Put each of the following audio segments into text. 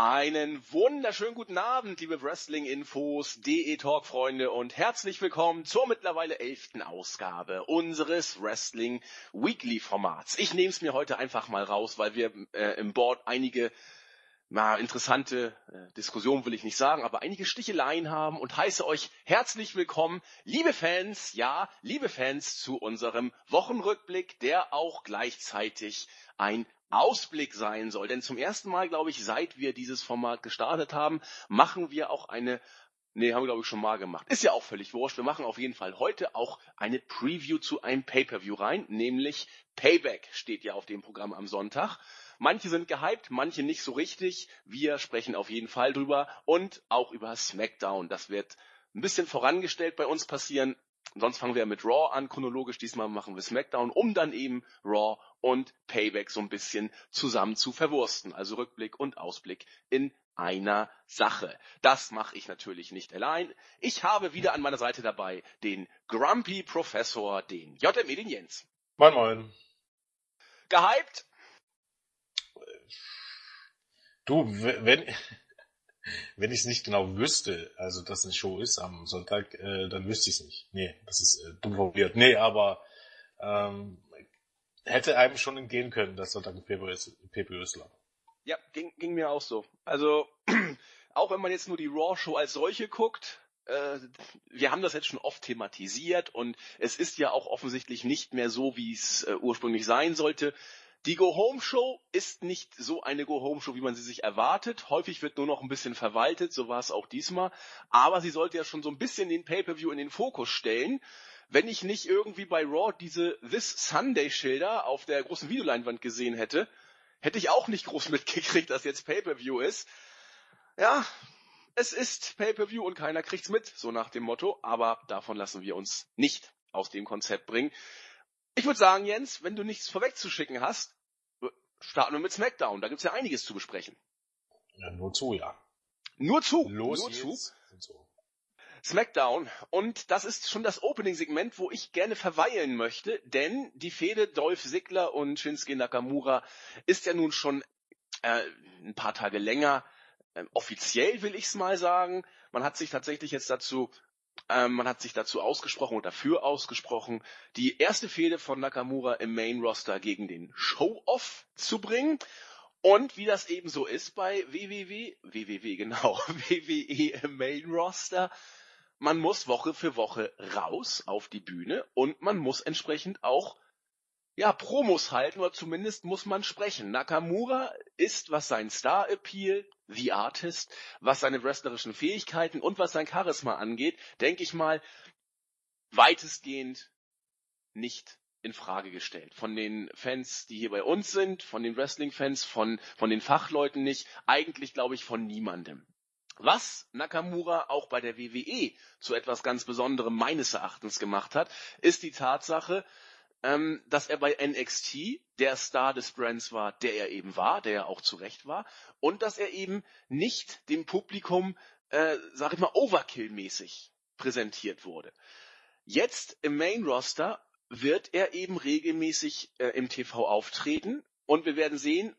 Einen wunderschönen guten Abend, liebe Wrestling-Infos, DE-Talk-Freunde und herzlich willkommen zur mittlerweile elften Ausgabe unseres Wrestling Weekly-Formats. Ich nehme es mir heute einfach mal raus, weil wir äh, im Board einige na, interessante äh, Diskussionen will ich nicht sagen, aber einige Sticheleien haben und heiße euch herzlich willkommen, liebe Fans, ja, liebe Fans, zu unserem Wochenrückblick, der auch gleichzeitig ein Ausblick sein soll. Denn zum ersten Mal, glaube ich, seit wir dieses Format gestartet haben, machen wir auch eine Nee, haben wir glaube ich schon mal gemacht. Ist ja auch völlig wurscht. Wir machen auf jeden Fall heute auch eine Preview zu einem Pay-per-View rein, nämlich Payback steht ja auf dem Programm am Sonntag. Manche sind gehypt, manche nicht so richtig. Wir sprechen auf jeden Fall drüber und auch über SmackDown. Das wird ein bisschen vorangestellt bei uns passieren. Sonst fangen wir mit Raw an, chronologisch. Diesmal machen wir SmackDown, um dann eben Raw und Payback so ein bisschen zusammen zu verwursten. Also Rückblick und Ausblick in einer Sache. Das mache ich natürlich nicht allein. Ich habe wieder an meiner Seite dabei den Grumpy Professor, den JME, den Jens. Moin moin. Gehypt? Du, wenn, wenn ich es nicht genau wüsste, also dass eine Show ist am Sonntag, äh, dann wüsste ich es nicht. Nee, das ist äh, dumm formuliert. Nee, aber ähm, hätte einem schon entgehen können, dass Sonntag ein PPU ist. Ja, ging, ging mir auch so. Also, auch wenn man jetzt nur die Raw-Show als solche guckt, äh, wir haben das jetzt schon oft thematisiert und es ist ja auch offensichtlich nicht mehr so, wie es äh, ursprünglich sein sollte. Die Go-Home-Show ist nicht so eine Go-Home-Show, wie man sie sich erwartet. Häufig wird nur noch ein bisschen verwaltet, so war es auch diesmal. Aber sie sollte ja schon so ein bisschen den Pay-Per-View in den Fokus stellen. Wenn ich nicht irgendwie bei Raw diese This Sunday-Schilder auf der großen Videoleinwand gesehen hätte, hätte ich auch nicht groß mitgekriegt, dass jetzt Pay-Per-View ist. Ja, es ist Pay-Per-View und keiner kriegt's mit, so nach dem Motto. Aber davon lassen wir uns nicht aus dem Konzept bringen. Ich würde sagen, Jens, wenn du nichts vorwegzuschicken hast, starten wir mit SmackDown. Da gibt's ja einiges zu besprechen. Ja, nur zu, ja. Nur zu. Los nur zu. SmackDown. Und das ist schon das Opening-Segment, wo ich gerne verweilen möchte, denn die Fehde Dolph Ziggler und Shinsuke Nakamura ist ja nun schon äh, ein paar Tage länger. Äh, offiziell will ich's mal sagen. Man hat sich tatsächlich jetzt dazu ähm, man hat sich dazu ausgesprochen und dafür ausgesprochen, die erste Fehde von Nakamura im Main Roster gegen den Show-Off zu bringen. Und wie das eben so ist bei WWW, WWW genau, WWE im Main Roster, man muss Woche für Woche raus auf die Bühne und man muss entsprechend auch ja, Promos halten oder zumindest muss man sprechen. Nakamura ist, was sein Star-Appeal, The Artist, was seine wrestlerischen Fähigkeiten und was sein Charisma angeht, denke ich mal, weitestgehend nicht in Frage gestellt. Von den Fans, die hier bei uns sind, von den Wrestling-Fans, von, von den Fachleuten nicht, eigentlich glaube ich von niemandem. Was Nakamura auch bei der WWE zu etwas ganz Besonderem meines Erachtens gemacht hat, ist die Tatsache, ähm, dass er bei NXT der Star des Brands war, der er eben war, der er auch zu Recht war, und dass er eben nicht dem Publikum, äh, sag ich mal, Overkill-mäßig präsentiert wurde. Jetzt im Main Roster wird er eben regelmäßig äh, im TV auftreten und wir werden sehen,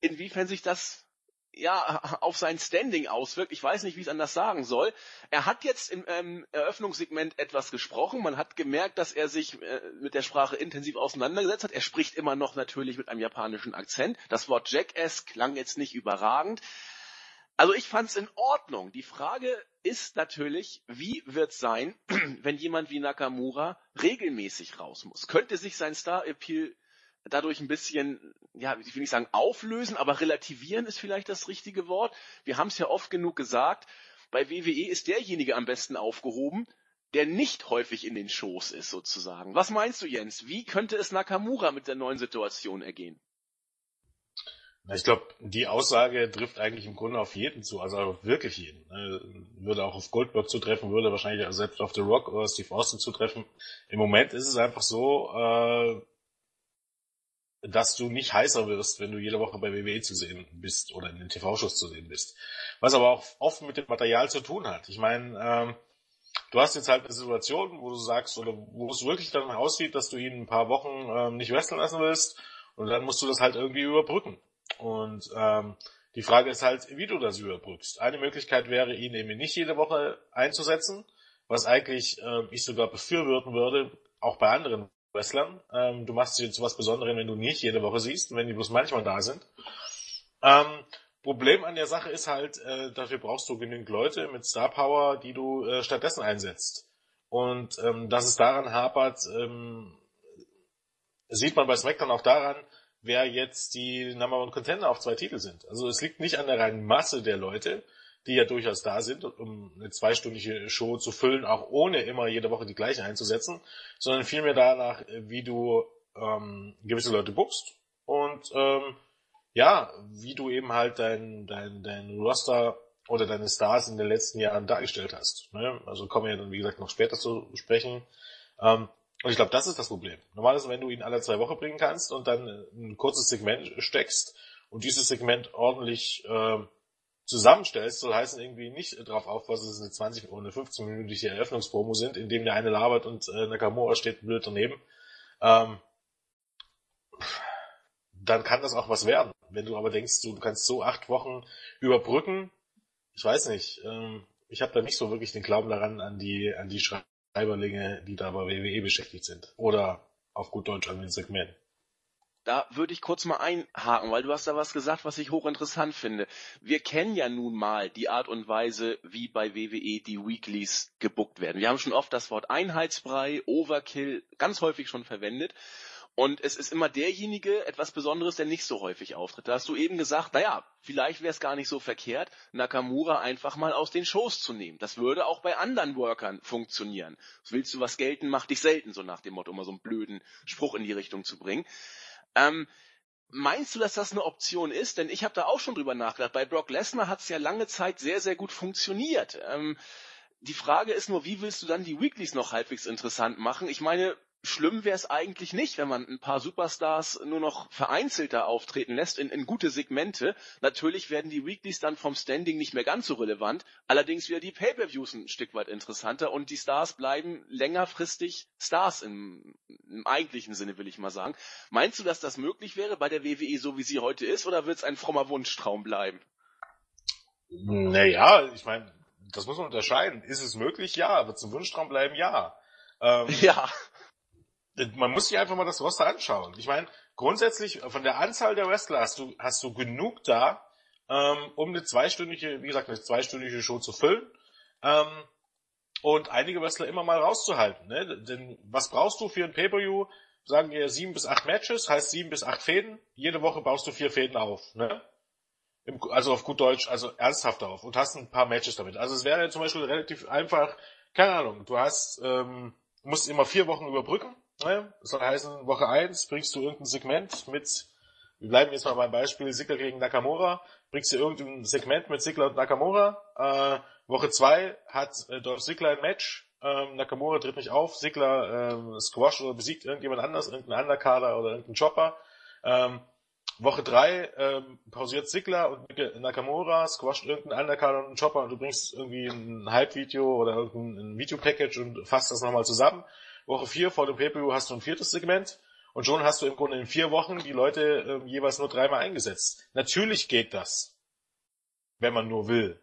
inwiefern sich das ja, auf sein Standing auswirkt. Ich weiß nicht, wie ich es anders sagen soll. Er hat jetzt im ähm, Eröffnungssegment etwas gesprochen. Man hat gemerkt, dass er sich äh, mit der Sprache intensiv auseinandergesetzt hat. Er spricht immer noch natürlich mit einem japanischen Akzent. Das Wort Jackass klang jetzt nicht überragend. Also ich fand es in Ordnung. Die Frage ist natürlich, wie wird sein, wenn jemand wie Nakamura regelmäßig raus muss? Könnte sich sein Star-Appeal dadurch ein bisschen, ja, ich will nicht sagen auflösen, aber relativieren ist vielleicht das richtige Wort. Wir haben es ja oft genug gesagt, bei WWE ist derjenige am besten aufgehoben, der nicht häufig in den Shows ist, sozusagen. Was meinst du, Jens? Wie könnte es Nakamura mit der neuen Situation ergehen? Ich glaube, die Aussage trifft eigentlich im Grunde auf jeden zu, also wirklich jeden. Ne? Würde auch auf Goldberg zutreffen, würde wahrscheinlich selbst auf The Rock oder Steve Austin zutreffen. Im Moment ist es einfach so, äh, dass du nicht heißer wirst, wenn du jede Woche bei WWE zu sehen bist oder in den TV-Shows zu sehen bist. Was aber auch oft mit dem Material zu tun hat. Ich meine, ähm, du hast jetzt halt eine Situation, wo du sagst, oder wo es wirklich dann aussieht, dass du ihn ein paar Wochen ähm, nicht wresteln lassen willst und dann musst du das halt irgendwie überbrücken. Und ähm, Die Frage ist halt, wie du das überbrückst. Eine Möglichkeit wäre, ihn eben nicht jede Woche einzusetzen, was eigentlich äh, ich sogar befürworten würde, auch bei anderen Wrestlern. Ähm, du machst sie zu was Besonderem, wenn du nicht jede Woche siehst, wenn die bloß manchmal da sind. Ähm, Problem an der Sache ist halt, äh, dafür brauchst du genügend Leute mit Star Power, die du äh, stattdessen einsetzt. Und ähm, dass es daran hapert, ähm, sieht man bei SmackDown auch daran, wer jetzt die Number One Contender auf zwei Titel sind. Also es liegt nicht an der reinen Masse der Leute, die ja durchaus da sind, um eine zweistündige Show zu füllen, auch ohne immer jede Woche die gleiche einzusetzen, sondern vielmehr danach, wie du ähm, gewisse Leute buchst und ähm, ja, wie du eben halt dein, dein, dein Roster oder deine Stars in den letzten Jahren dargestellt hast. Ne? Also kommen wir ja dann, wie gesagt, noch später zu sprechen. Ähm, und ich glaube, das ist das Problem. Normalerweise, wenn du ihn alle zwei Wochen bringen kannst und dann ein kurzes Segment steckst und dieses Segment ordentlich äh, zusammenstellst, soll heißen irgendwie nicht drauf aufpassen, dass es eine 20 oder eine 15-minütige Eröffnungspromo sind, in dem der eine labert und äh, Nakamura steht blöd daneben. Ähm, dann kann das auch was werden. Wenn du aber denkst, du kannst so acht Wochen überbrücken, ich weiß nicht, ähm, ich habe da nicht so wirklich den Glauben daran an die an die Schreiberlinge, die da bei WWE beschäftigt sind. Oder auf gut Deutsch an den Segment. Da würde ich kurz mal einhaken, weil du hast da was gesagt, was ich hochinteressant finde. Wir kennen ja nun mal die Art und Weise, wie bei WWE die Weeklies gebuckt werden. Wir haben schon oft das Wort Einheitsbrei, Overkill ganz häufig schon verwendet. Und es ist immer derjenige etwas Besonderes, der nicht so häufig auftritt. Da hast du eben gesagt, naja, vielleicht wäre es gar nicht so verkehrt, Nakamura einfach mal aus den Shows zu nehmen. Das würde auch bei anderen Workern funktionieren. willst du was gelten, mach dich selten, so nach dem Motto, immer so einen blöden Spruch in die Richtung zu bringen. Ähm, Meinst du, dass das eine Option ist? Denn ich habe da auch schon drüber nachgedacht. Bei Brock Lesnar hat es ja lange Zeit sehr, sehr gut funktioniert. Ähm, die Frage ist nur, wie willst du dann die Weeklies noch halbwegs interessant machen? Ich meine, schlimm wäre es eigentlich nicht, wenn man ein paar Superstars nur noch vereinzelter auftreten lässt in, in, gute Segmente. Natürlich werden die Weeklies dann vom Standing nicht mehr ganz so relevant, allerdings wieder die Pay-per-Views ein Stück weit interessanter und die Stars bleiben längerfristig Stars im, im eigentlichen Sinne, will ich mal sagen. Meinst du, dass das möglich wäre bei der WWE so wie sie heute ist oder wird es ein frommer Wunschtraum bleiben? Naja, ich meine, das muss man unterscheiden. Ist es möglich? Ja. Wird es ein Wunschtraum bleiben? Ja. Ähm, ja man muss sich einfach mal das Roster anschauen. Ich meine, grundsätzlich von der Anzahl der Wrestler hast du, hast du genug da, ähm, um eine zweistündige, wie gesagt, eine zweistündige Show zu füllen. Ähm, und einige Wrestler immer mal rauszuhalten. Ne? Denn was brauchst du für ein Pay-Per-View? Sagen wir sieben bis acht Matches, heißt sieben bis acht Fäden. Jede Woche baust du vier Fäden auf. Ne? Im, also auf gut Deutsch, also ernsthaft auf und hast ein paar Matches damit. Also es wäre zum Beispiel relativ einfach, keine Ahnung, du hast, ähm, musst immer vier Wochen überbrücken Das soll heißen, Woche 1 bringst du irgendein Segment mit, wir bleiben jetzt mal beim Beispiel Sigler gegen Nakamura, bringst du irgendein Segment mit Sigler und Nakamura. Äh, Woche 2 hat äh, Dolph Sigler ein Match, ähm, Nakamura tritt nicht auf, Sigler ähm, squash oder besiegt irgendjemand anders, irgendein Underkader oder irgendein Chopper. Ähm, Woche 3 ähm, pausiert Sigler und Nakamura, squasht irgendein Underkader und einen Chopper und du bringst irgendwie ein Hype-Video oder irgendein Video-Package und fasst das nochmal zusammen. Woche 4 vor dem pay hast du ein viertes Segment und schon hast du im Grunde in vier Wochen die Leute äh, jeweils nur dreimal eingesetzt. Natürlich geht das, wenn man nur will.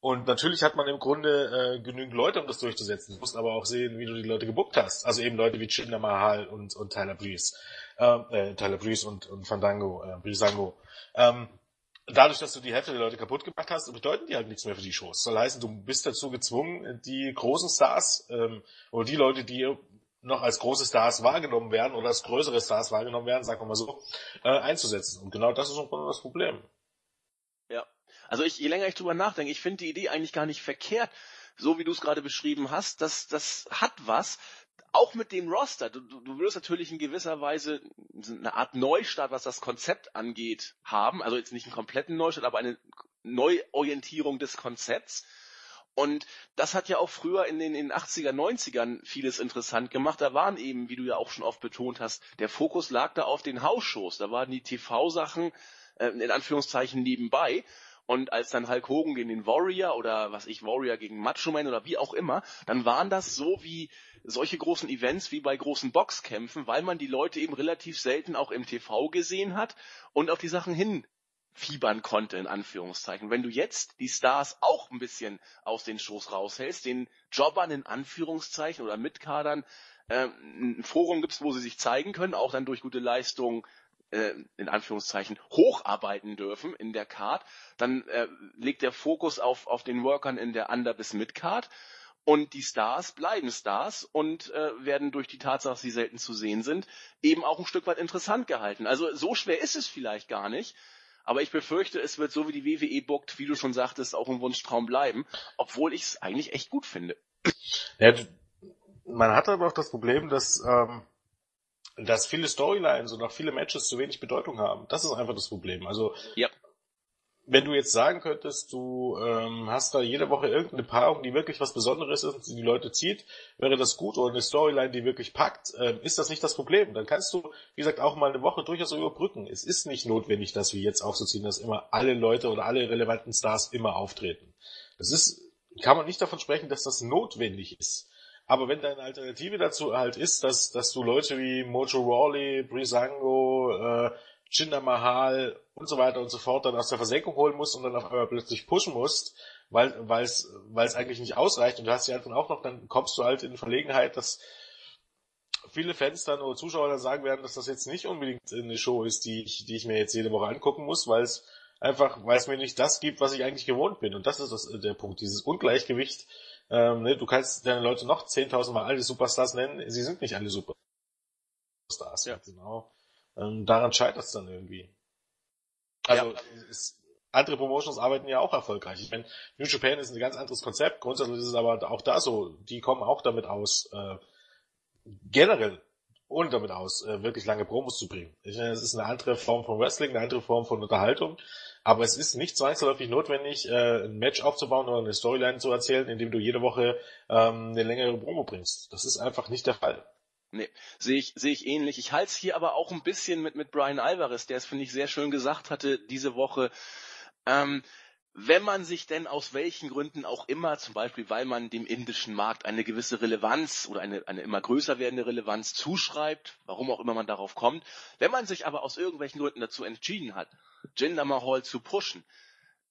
Und natürlich hat man im Grunde äh, genügend Leute, um das durchzusetzen. Du musst aber auch sehen, wie du die Leute gebuckt hast. Also eben Leute wie Jinder Mahal und, und Tyler Breeze. Äh, äh, Tyler Breeze und, und Fandango, äh, Breezango. Ähm, dadurch, dass du die Hälfte der Leute kaputt gemacht hast, bedeuten die halt nichts mehr für die Shows. Soll heißen, du bist dazu gezwungen, die großen Stars ähm, oder die Leute, die noch als große Stars wahrgenommen werden oder als größere Stars wahrgenommen werden, sagen wir mal so, äh, einzusetzen. Und genau das ist Grunde das Problem. Ja. Also ich, je länger ich drüber nachdenke, ich finde die Idee eigentlich gar nicht verkehrt, so wie du es gerade beschrieben hast, das, das hat was, auch mit dem Roster, du, du, du natürlich in gewisser Weise eine Art Neustart, was das Konzept angeht, haben. Also jetzt nicht einen kompletten Neustart, aber eine Neuorientierung des Konzepts. Und das hat ja auch früher in den, in den 80er, 90ern vieles interessant gemacht. Da waren eben, wie du ja auch schon oft betont hast, der Fokus lag da auf den Hausshows. Da waren die TV-Sachen äh, in Anführungszeichen nebenbei. Und als dann Hulk Hogan gegen den Warrior oder was ich, Warrior gegen Macho Man oder wie auch immer, dann waren das so wie solche großen Events wie bei großen Boxkämpfen, weil man die Leute eben relativ selten auch im TV gesehen hat und auf die Sachen hin fiebern konnte, in Anführungszeichen. Wenn du jetzt die Stars auch ein bisschen aus den Shows raushältst, den Jobbern in Anführungszeichen oder Mitkadern äh, ein Forum gibst, wo sie sich zeigen können, auch dann durch gute Leistungen äh, in Anführungszeichen hocharbeiten dürfen in der Card, dann äh, legt der Fokus auf, auf den Workern in der Under- bis Mid-Card und die Stars bleiben Stars und äh, werden durch die Tatsache, dass sie selten zu sehen sind, eben auch ein Stück weit interessant gehalten. Also so schwer ist es vielleicht gar nicht. Aber ich befürchte, es wird so wie die WWE bookt, wie du schon sagtest, auch ein Wunschtraum bleiben, obwohl ich es eigentlich echt gut finde. Ja, man hat aber auch das Problem, dass ähm, dass viele Storylines und auch viele Matches zu wenig Bedeutung haben. Das ist einfach das Problem. Also ja. wenn du jetzt sagen könntest, du ähm, hast da jede Woche irgendeine Paarung, die wirklich was Besonderes ist, die die Leute zieht, wäre das gut oder eine Storyline, die wirklich packt, ähm, ist das nicht das Problem. Dann kannst du, wie gesagt, auch mal eine Woche durchaus überbrücken. Es ist nicht notwendig, dass wir jetzt aufzuziehen, dass immer alle Leute oder alle relevanten Stars immer auftreten. Das ist, kann man nicht davon sprechen, dass das notwendig ist. Aber wenn deine Alternative dazu halt ist, dass, dass du Leute wie Mojo Rawley, Brisango, äh, Jinder Mahal und so weiter und so fort dann aus der Versenkung holen musst und dann auf einmal plötzlich pushen musst, weil es weil es eigentlich nicht ausreicht und du hast die anderen auch noch, dann kommst du halt in Verlegenheit, dass viele Fans dann oder Zuschauer dann sagen werden, dass das jetzt nicht unbedingt eine Show ist, die ich, die ich mir jetzt jede Woche angucken muss, weil es einfach, weil es mir nicht das gibt, was ich eigentlich gewohnt bin. Und das ist das, der Punkt, dieses Ungleichgewicht ähm, ne, du kannst deine Leute noch 10.000 Mal alle Superstars nennen, sie sind nicht alle Superstars. Ja. Genau. Ähm, daran scheitert es dann irgendwie. Also ja. es, andere Promotions arbeiten ja auch erfolgreich. Ich meine, New Japan ist ein ganz anderes Konzept. Grundsätzlich ist es aber auch da so. Die kommen auch damit aus, äh, generell ohne damit aus, äh, wirklich lange Promos zu bringen. Ich meine, es ist eine andere Form von Wrestling, eine andere Form von Unterhaltung. Aber es ist nicht zwangsläufig notwendig, äh, ein Match aufzubauen oder eine Storyline zu erzählen, indem du jede Woche ähm, eine längere Promo bringst. Das ist einfach nicht der Fall. Nee, sehe ich, sehe ich ähnlich. Ich halte es hier aber auch ein bisschen mit, mit Brian Alvarez, der es, finde ich, sehr schön gesagt hatte diese Woche. Ähm, wenn man sich denn aus welchen Gründen auch immer, zum Beispiel weil man dem indischen Markt eine gewisse Relevanz oder eine, eine immer größer werdende Relevanz zuschreibt, warum auch immer man darauf kommt, wenn man sich aber aus irgendwelchen Gründen dazu entschieden hat, Jinder Mahal zu pushen.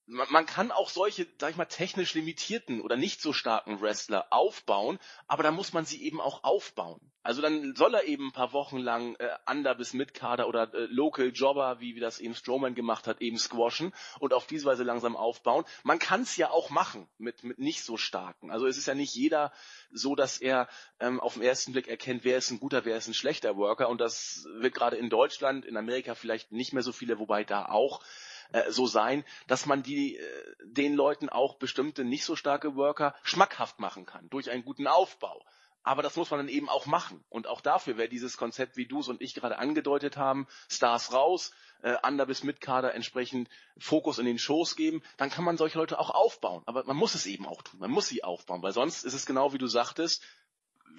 Man, man kann auch solche, sag ich mal, technisch limitierten oder nicht so starken Wrestler aufbauen, aber dann muss man sie eben auch aufbauen. Also dann soll er eben ein paar Wochen lang äh, Under- bis Mitkader oder äh, Local Jobber, wie, wie das eben Strowman gemacht hat, eben squashen und auf diese Weise langsam aufbauen. Man kann es ja auch machen mit, mit nicht so starken. Also es ist ja nicht jeder so, dass er ähm, auf den ersten Blick erkennt, wer ist ein guter, wer ist ein schlechter Worker. Und das wird gerade in Deutschland, in Amerika vielleicht nicht mehr so viele, wobei da auch äh, so sein, dass man die äh, den Leuten auch bestimmte nicht so starke Worker schmackhaft machen kann durch einen guten Aufbau. Aber das muss man dann eben auch machen. Und auch dafür wäre dieses Konzept, wie du es und ich gerade angedeutet haben, Stars raus, äh, Under- bis Mitkader entsprechend Fokus in den Shows geben, dann kann man solche Leute auch aufbauen. Aber man muss es eben auch tun. Man muss sie aufbauen, weil sonst ist es genau wie du sagtest,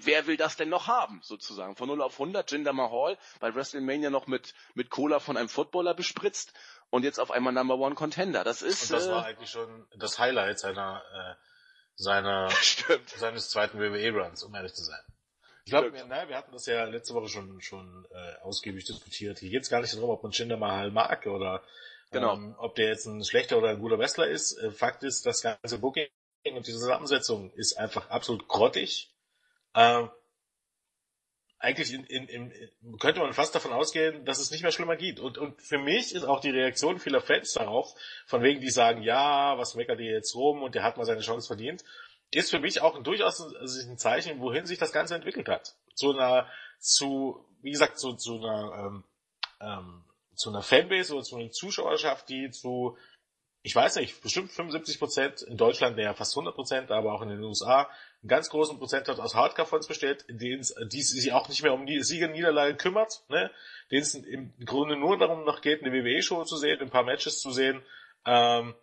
wer will das denn noch haben, sozusagen? Von 0 auf 100, Jinder Mahal bei WrestleMania noch mit, mit Cola von einem Footballer bespritzt und jetzt auf einmal Number One Contender. Das ist. Und das äh, war eigentlich schon das Highlight seiner äh, seiner, seines zweiten WWE-Runs, um ehrlich zu sein. Ich glaube, wir, wir hatten das ja letzte Woche schon, schon äh, ausgiebig diskutiert. Hier geht es gar nicht darum, ob man Jinder Mahal mag oder genau. ähm, ob der jetzt ein schlechter oder ein guter Wrestler ist. Äh, Fakt ist, das ganze Booking und diese Zusammensetzung ist einfach absolut grottig. Ähm, eigentlich in, in, in, könnte man fast davon ausgehen, dass es nicht mehr schlimmer geht. Und, und für mich ist auch die Reaktion vieler Fans darauf, von wegen, die sagen, ja, was meckert ihr jetzt rum und der hat mal seine Chance verdient, ist für mich auch ein, durchaus ein, ein Zeichen, wohin sich das Ganze entwickelt hat. Zu einer, zu, wie gesagt, zu, zu einer, ähm, ähm, zu einer Fanbase oder zu einer Zuschauerschaft, die zu ich weiß nicht, bestimmt 75 Prozent, in Deutschland ja fast 100 Prozent, aber auch in den USA, einen ganz großen Prozentsatz aus Hardcore-Fans besteht, in denen die sich auch nicht mehr um die Sieger Niederlage kümmert, ne? denen es im Grunde nur darum noch geht, eine WWE-Show zu sehen, ein paar Matches zu sehen, ähm,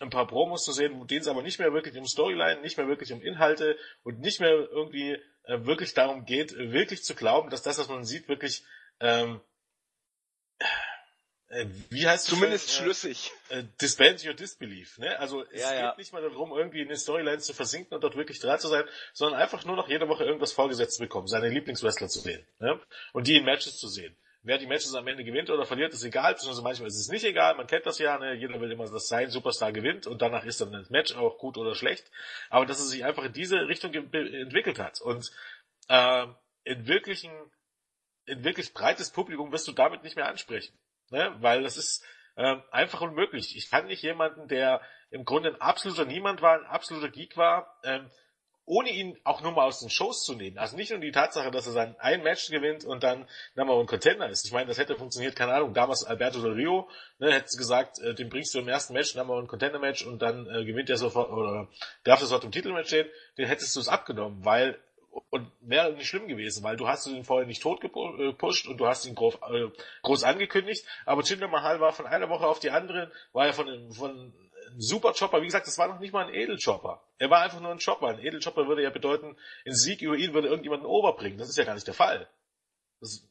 ein paar Promos zu sehen, denen es aber nicht mehr wirklich um Storyline, nicht mehr wirklich um Inhalte und nicht mehr irgendwie äh, wirklich darum geht, wirklich zu glauben, dass das, was man sieht, wirklich ähm, äh, wie heißt Zumindest das, schlüssig. Äh, disband your disbelief, ne? Also es ja, geht ja. nicht mal darum, irgendwie in eine Storyline zu versinken und dort wirklich dran zu sein, sondern einfach nur noch jede Woche irgendwas vorgesetzt zu bekommen, seine Lieblingswrestler zu sehen, ne? Und die in Matches zu sehen. wer die Matches am Ende gewinnt oder verliert, ist egal, beziehungsweise manchmal ist es nicht egal, man kennt das ja, ne? jeder will immer, dass sein Superstar gewinnt und danach ist dann das Match auch gut oder schlecht, aber dass es sich einfach in diese Richtung entwickelt hat und äh, in wirklichen, in wirklich breites Publikum wirst du damit nicht mehr ansprechen, ne? weil das ist äh, einfach unmöglich. Ich kann nicht jemanden, der im Grunde ein absoluter Niemand war, ein absoluter Geek war, ähm, ohne ihn auch nur mal aus den Shows zu nehmen. Also nicht nur die Tatsache, dass er sein ein Match gewinnt und dann Number One Contender ist. Ich meine, das hätte funktioniert, keine Ahnung, damals Alberto Del Rio, ne, hätte gesagt, äh, den bringst du im ersten Match, Number One Contender Match und dann äh, gewinnt er sofort, oder darf sofort im Titelmatch stehen, den hättest du es abgenommen, weil und wäre nicht schlimm gewesen, weil du hast ihn vorher nicht tot gepusht und du hast ihn groß, äh, groß angekündigt, aber Jinder Mahal war von einer Woche auf die andere, war ja von, von ein super Chopper. Wie gesagt, das war noch nicht mal ein Edelchopper. Er war einfach nur ein Chopper. Ein Edelchopper würde ja bedeuten, ein Sieg über ihn würde irgendjemanden overbringen. Das ist ja gar nicht der Fall. Das,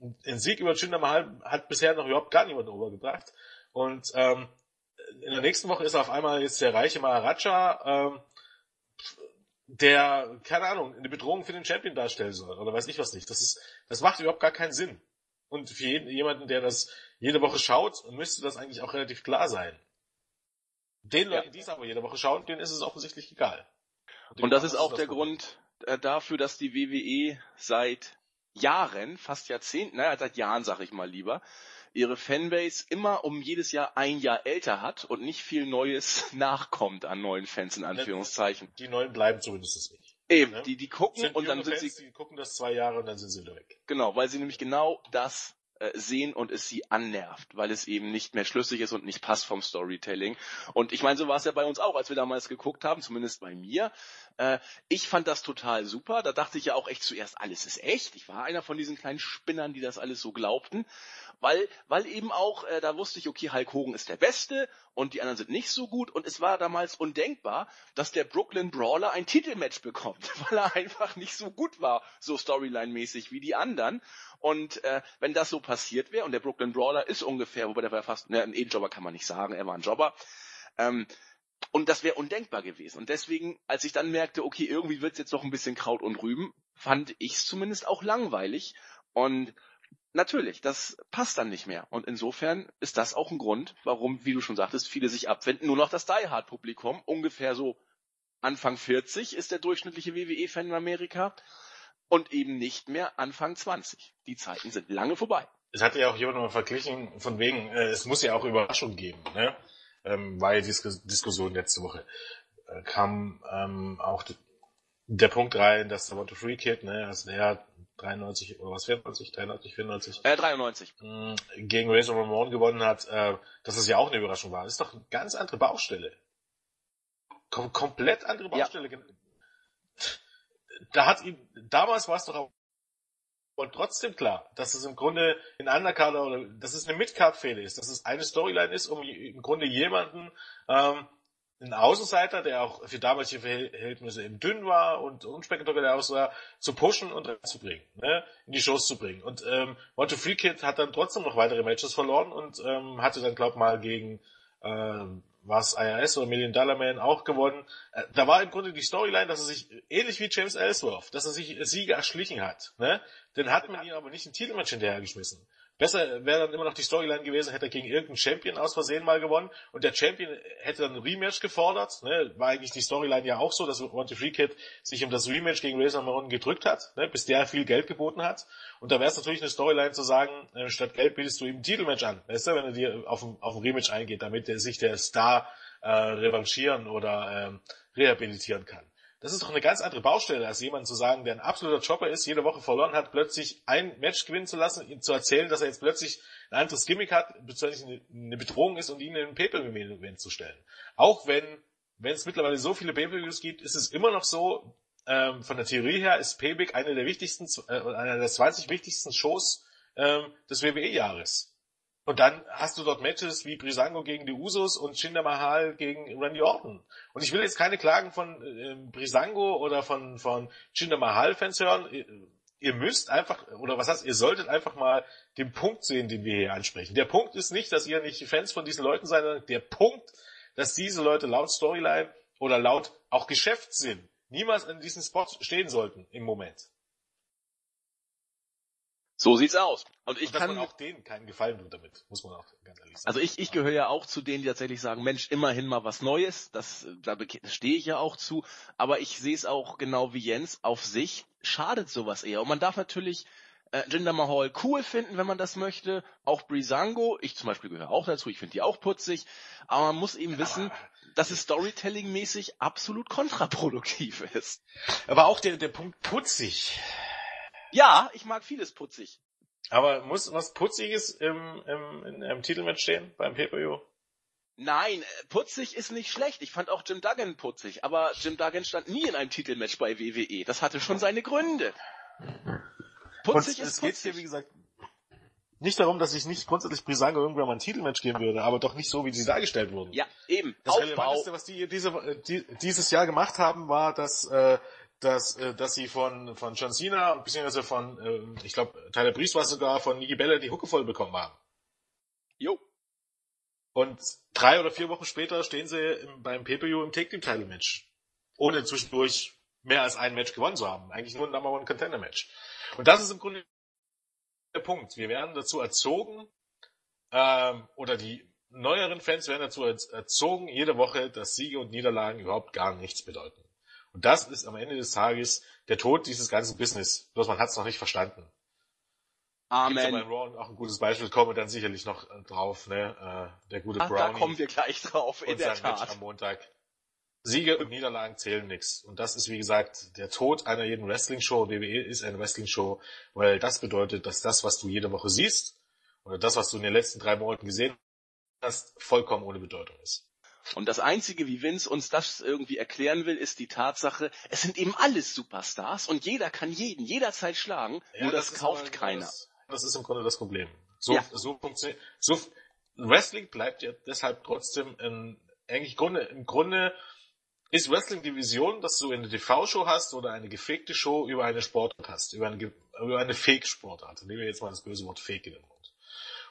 ein Sieg über Jinder Mahal hat bisher noch überhaupt gar niemanden overgebracht. Und ähm, in der nächsten Woche ist auf einmal jetzt der reiche Maharaja, ähm, der, keine Ahnung, eine Bedrohung für den Champion darstellen soll. Oder weiß ich was nicht. Das ist, das macht überhaupt gar keinen Sinn. Und für jeden, jemanden, der das jede Woche schaut, müsste das eigentlich auch relativ klar sein. Den Leuten, ja. die es aber jede Woche schauen, denen ist es offensichtlich egal. Und, und das ist auch das der Grund äh, dafür, dass die WWE seit Jahren, fast Jahrzehnten, naja, seit Jahren sag ich mal lieber, ihre Fanbase immer um jedes Jahr ein Jahr älter hat und nicht viel Neues nachkommt an neuen Fans in Anführungszeichen. Die neuen bleiben zumindest nicht. Eben, ne? die, die gucken sind und dann sind Fans, sie. Die gucken das zwei Jahre und dann sind sie wieder weg. Genau, weil sie nämlich genau das äh, sehen und es sie annervt, weil es eben nicht mehr schlüssig ist und nicht passt vom Storytelling. Und ich meine, so war es ja bei uns auch, als wir damals geguckt haben, zumindest bei mir. Äh, ich fand das total super. Da dachte ich ja auch echt zuerst, alles ist echt. Ich war einer von diesen kleinen Spinnern, die das alles so glaubten weil, weil eben auch, äh, da wusste ich, okay, Hulk Hogan ist der Beste und die anderen sind nicht so gut und es war damals undenkbar, dass der Brooklyn Brawler ein Titelmatch bekommt, weil er einfach nicht so gut war, so Storyline-mäßig wie die anderen. Und äh, wenn das so passiert wäre, und der Brooklyn Brawler ist ungefähr, wobei der war fast, ne, ein E-Jobber kann man nicht sagen, er war ein Jobber, ähm, und das wäre undenkbar gewesen. Und deswegen, als ich dann merkte, okay, irgendwie wird's jetzt noch ein bisschen Kraut und Rüben, fand ich's zumindest auch langweilig. Und Natürlich, das passt dann nicht mehr. Und insofern ist das auch ein Grund, warum, wie du schon sagtest, viele sich abwenden. Nur noch das Die Hard Publikum, ungefähr so Anfang 40 ist der durchschnittliche WWE-Fan in Amerika und eben nicht mehr Anfang 20. Die Zeiten sind lange vorbei. Es hatte ja auch jemand mal verglichen, von wegen, äh, es muss ja auch Überraschung geben, ne? Ähm, war ja die Diskussion letzte Woche. Äh, kam ähm, auch der Punkt rein, dass der What Free Kid, ne, also der 93 oder was 94, 93, 94? Äh, 93. Gegen Razor Ramon gewonnen hat, äh, dass es ja auch eine Überraschung war. Das ist doch eine ganz andere Baustelle. Kom komplett andere Baustelle. Ja. Da hat ihm, damals war es doch auch und trotzdem klar, dass es im Grunde in Undercard oder dass es eine Midcard-Fehler ist, dass es eine Storyline ist, um im Grunde jemanden ähm, ein Außenseiter, der auch für damalige Verhältnisse eben dünn war und unspektakulär aussah, zu pushen und reinzubringen, ne, in die Shows zu bringen. Und ähm, What Free Kid hat dann trotzdem noch weitere Matches verloren und ähm, hatte dann, glaub mal, gegen äh, was IRS oder Million Dollar Man auch gewonnen. Äh, da war im Grunde die Storyline, dass er sich, ähnlich wie James Ellsworth, dass er sich Siege erschlichen hat. Ne? Dann hat man ihn aber nicht ein Titelmatch hinterhergeschmissen. Besser wäre dann immer noch die Storyline gewesen, hätte er gegen irgendeinen Champion aus Versehen mal gewonnen und der Champion hätte dann ein Rematch gefordert. Ne? War eigentlich die Storyline ja auch so, dass Monty Freakhead sich um das Rematch gegen Razor Ramon gedrückt hat, ne? bis der viel Geld geboten hat. Und da wäre es natürlich eine Storyline zu sagen, äh, statt Geld bietest du ihm ein Titelmatch an, weißt du, wenn er dir auf ein, auf ein Rematch eingeht, damit der, sich der Star äh, revanchieren oder ähm, rehabilitieren kann. Das ist doch eine ganz andere Baustelle, als jemand zu sagen, der ein absoluter Chopper ist, jede Woche verloren hat, plötzlich ein Match gewinnen zu lassen, ihm zu erzählen, dass er jetzt plötzlich ein anderes Gimmick hat, beziehungsweise eine Bedrohung ist und ihn in ein Pay-Per-View-Event zu stellen. Auch wenn, wenn es mittlerweile so viele Pay-Per-Views gibt, ist es immer noch so, ähm, von der Theorie her ist Payback eine der wichtigsten, äh, einer der 20 wichtigsten Shows ähm, des WWE-Jahres. Und dann hast du dort Matches wie Brisango gegen die Usos und Jinder Mahal gegen Randy Orton. Und ich will jetzt keine Klagen von äh, Brisango oder von, von Jinder Mahal Fans hören. Ihr, müsst einfach, oder was heißt, ihr solltet einfach mal den Punkt sehen, den wir hier ansprechen. Der Punkt ist nicht, dass ihr nicht Fans von diesen Leuten seid, sondern der Punkt, dass diese Leute laut Storyline oder laut auch Geschäftssinn niemals in diesem Spot stehen sollten im Moment. So sieht's aus. Und ich dass kann man auch denen keinen Gefallen tut damit, muss man auch ganz ehrlich sagen. Also ich, ich gehöre ja auch zu denen, die tatsächlich sagen, Mensch, immerhin mal was Neues. Das, da stehe ich ja auch zu. Aber ich sehe es auch genau wie Jens. Auf sich schadet sowas eher. Und man darf natürlich äh, Jinder Mahal cool finden, wenn man das möchte. Auch Brisango. Ich zum Beispiel gehöre auch dazu. Ich finde die auch putzig. Aber man muss eben wissen, dass es Storytelling-mäßig absolut kontraproduktiv ist. Aber auch der, der Punkt putzig. Ja, ich mag vieles putzig. Aber muss was Putziges im, im, in einem Titelmatch stehen beim Pay-Per-View? Nein, putzig ist nicht schlecht. Ich fand auch Jim Duggan putzig, aber Jim Duggan stand nie in einem Titelmatch bei WWE. Das hatte schon seine Gründe. Putzig Und ist es geht putzig. hier, wie gesagt, nicht darum, dass ich nicht grundsätzlich Brisango irgendwann mal ein Titelmatch geben würde, aber doch nicht so, wie sie dargestellt wurden. ja, eben. Das Aufbau. Relevanteste, was die diese, äh, die, dieses Jahr gemacht haben, war, dass, äh, dass, äh, dass sie von, von John Cena, beziehungsweise von, äh, ich glaube, Tyler Breeze war sogar, von Niki Bella die Hucke voll bekommen haben. Jo. Und drei oder vier Wochen später stehen sie im, beim Pay-Per-View im Take-Team-Title-Match. Ohne zwischendurch mehr als ein Match gewonnen zu haben. Eigentlich nur ein Number One Contender Match. Und das ist im Grunde der Punkt. Wir werden dazu erzogen, ähm, oder die neueren Fans werden dazu erz- erzogen, jede Woche, dass Siege und Niederlagen überhaupt gar nichts bedeuten. Und das ist am Ende des Tages der Tod dieses ganzen Business. Bloß man hat es noch nicht verstanden. Ja bei Amen. Raw auch ein gutes Beispiel, kommen wir dann sicherlich noch äh, drauf, ne? Äh, der gute Ach, Brownie da kommen wir gleich drauf, in der sein Match Tat. am Montag. Siege und Niederlagen zählen nix. Und das ist, wie gesagt, der Tod einer jeden Wrestling-Show. WWE ist eine Wrestling-Show, weil das bedeutet, dass das, was du jede Woche siehst, oder das, was du in den letzten drei Monaten gesehen hast, vollkommen ohne Bedeutung ist. Und das Einzige, wie Vince uns das irgendwie erklären will, ist die Tatsache, es sind eben alles Superstars und jeder kann jeden jederzeit schlagen, nur das, ist kauft aber keiner. Das, das ist im Grunde das Problem. So, Ja. so funktioniert, so, Wrestling bleibt ja deshalb trotzdem in, eigentlich Grunde, im Grunde ist Wrestling die Vision, dass du eine TV-Show hast oder eine gefakte Show über eine Sportart hast, über eine, über eine Fake-Sportart. Nehmen wir jetzt mal das böse Wort Fake in den Mund.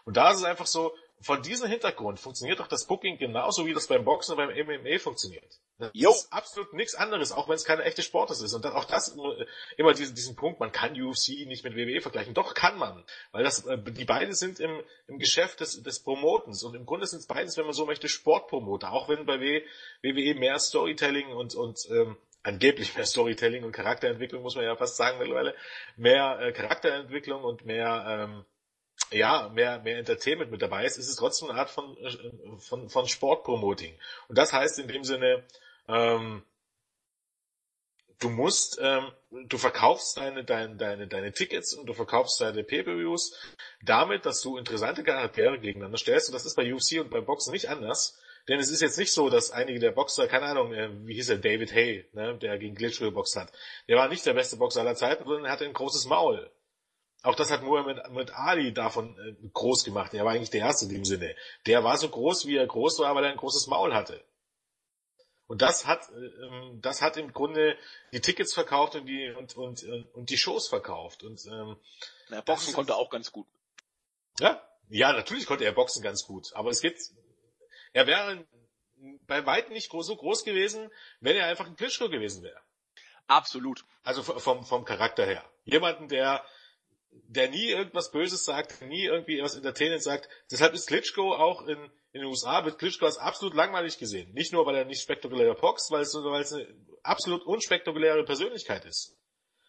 Und da ist es einfach so, von diesem Hintergrund funktioniert doch das Booking genauso wie das beim Boxen und beim MMA funktioniert. Das Jo. ist absolut nichts anderes, auch wenn es keine echte Sportart ist. Und dann auch das äh, immer diesen, diesen Punkt, man kann UFC nicht mit WWE vergleichen. Doch kann man, weil das äh, die beiden sind im, im Geschäft des, des Promotens und im Grunde sind es beides, wenn man so möchte, Sportpromoter. Auch wenn bei WWE mehr Storytelling und und ähm, angeblich mehr Storytelling und Charakterentwicklung muss man ja fast sagen mittlerweile, mehr äh, Charakterentwicklung und mehr ähm, ja, mehr, mehr Entertainment mit dabei ist, ist es trotzdem eine Art von, äh, von, von Sportpromoting. Und das heißt in dem Sinne, ähm, du musst, ähm, du verkaufst deine, deine, deine, deine Tickets und du verkaufst deine Pay-Per-Views damit, dass du interessante Charaktere gegeneinander stellst. Und das ist bei UFC und beim Boxen nicht anders. Denn es ist jetzt nicht so, dass einige der Boxer, keine Ahnung, äh, wie hieß er, David Hay, ne, der gegen Glitchko geboxt hat. Der war nicht der beste Boxer aller Zeiten, sondern er hatte ein großes Maul. Auch das hat Muhammad mit Ali davon äh, groß gemacht. Er war eigentlich der Erste in dem Sinne. Der war so groß, wie er groß war, weil er ein großes Maul hatte. Und das hat, äh, ähm, das hat im Grunde die Tickets verkauft und die und und äh, und die Shows verkauft. Und ähm, Na, Boxen konnte auch ganz gut. ja, ja, natürlich konnte er boxen ganz gut. Aber es gibt, er wäre bei weitem nicht so groß gewesen, wenn er einfach ein Klitschko gewesen wäre. Absolut. Also vom vom Charakter her. Jemanden, der der nie irgendwas Böses sagt, nie irgendwie was Entertainment sagt. Deshalb ist Klitschko auch in, in den USA, wird Klitschko als absolut langweilig gesehen. Nicht nur, weil er nicht spektakulär boxt, weil es, weil es eine absolut unspektakuläre Persönlichkeit ist.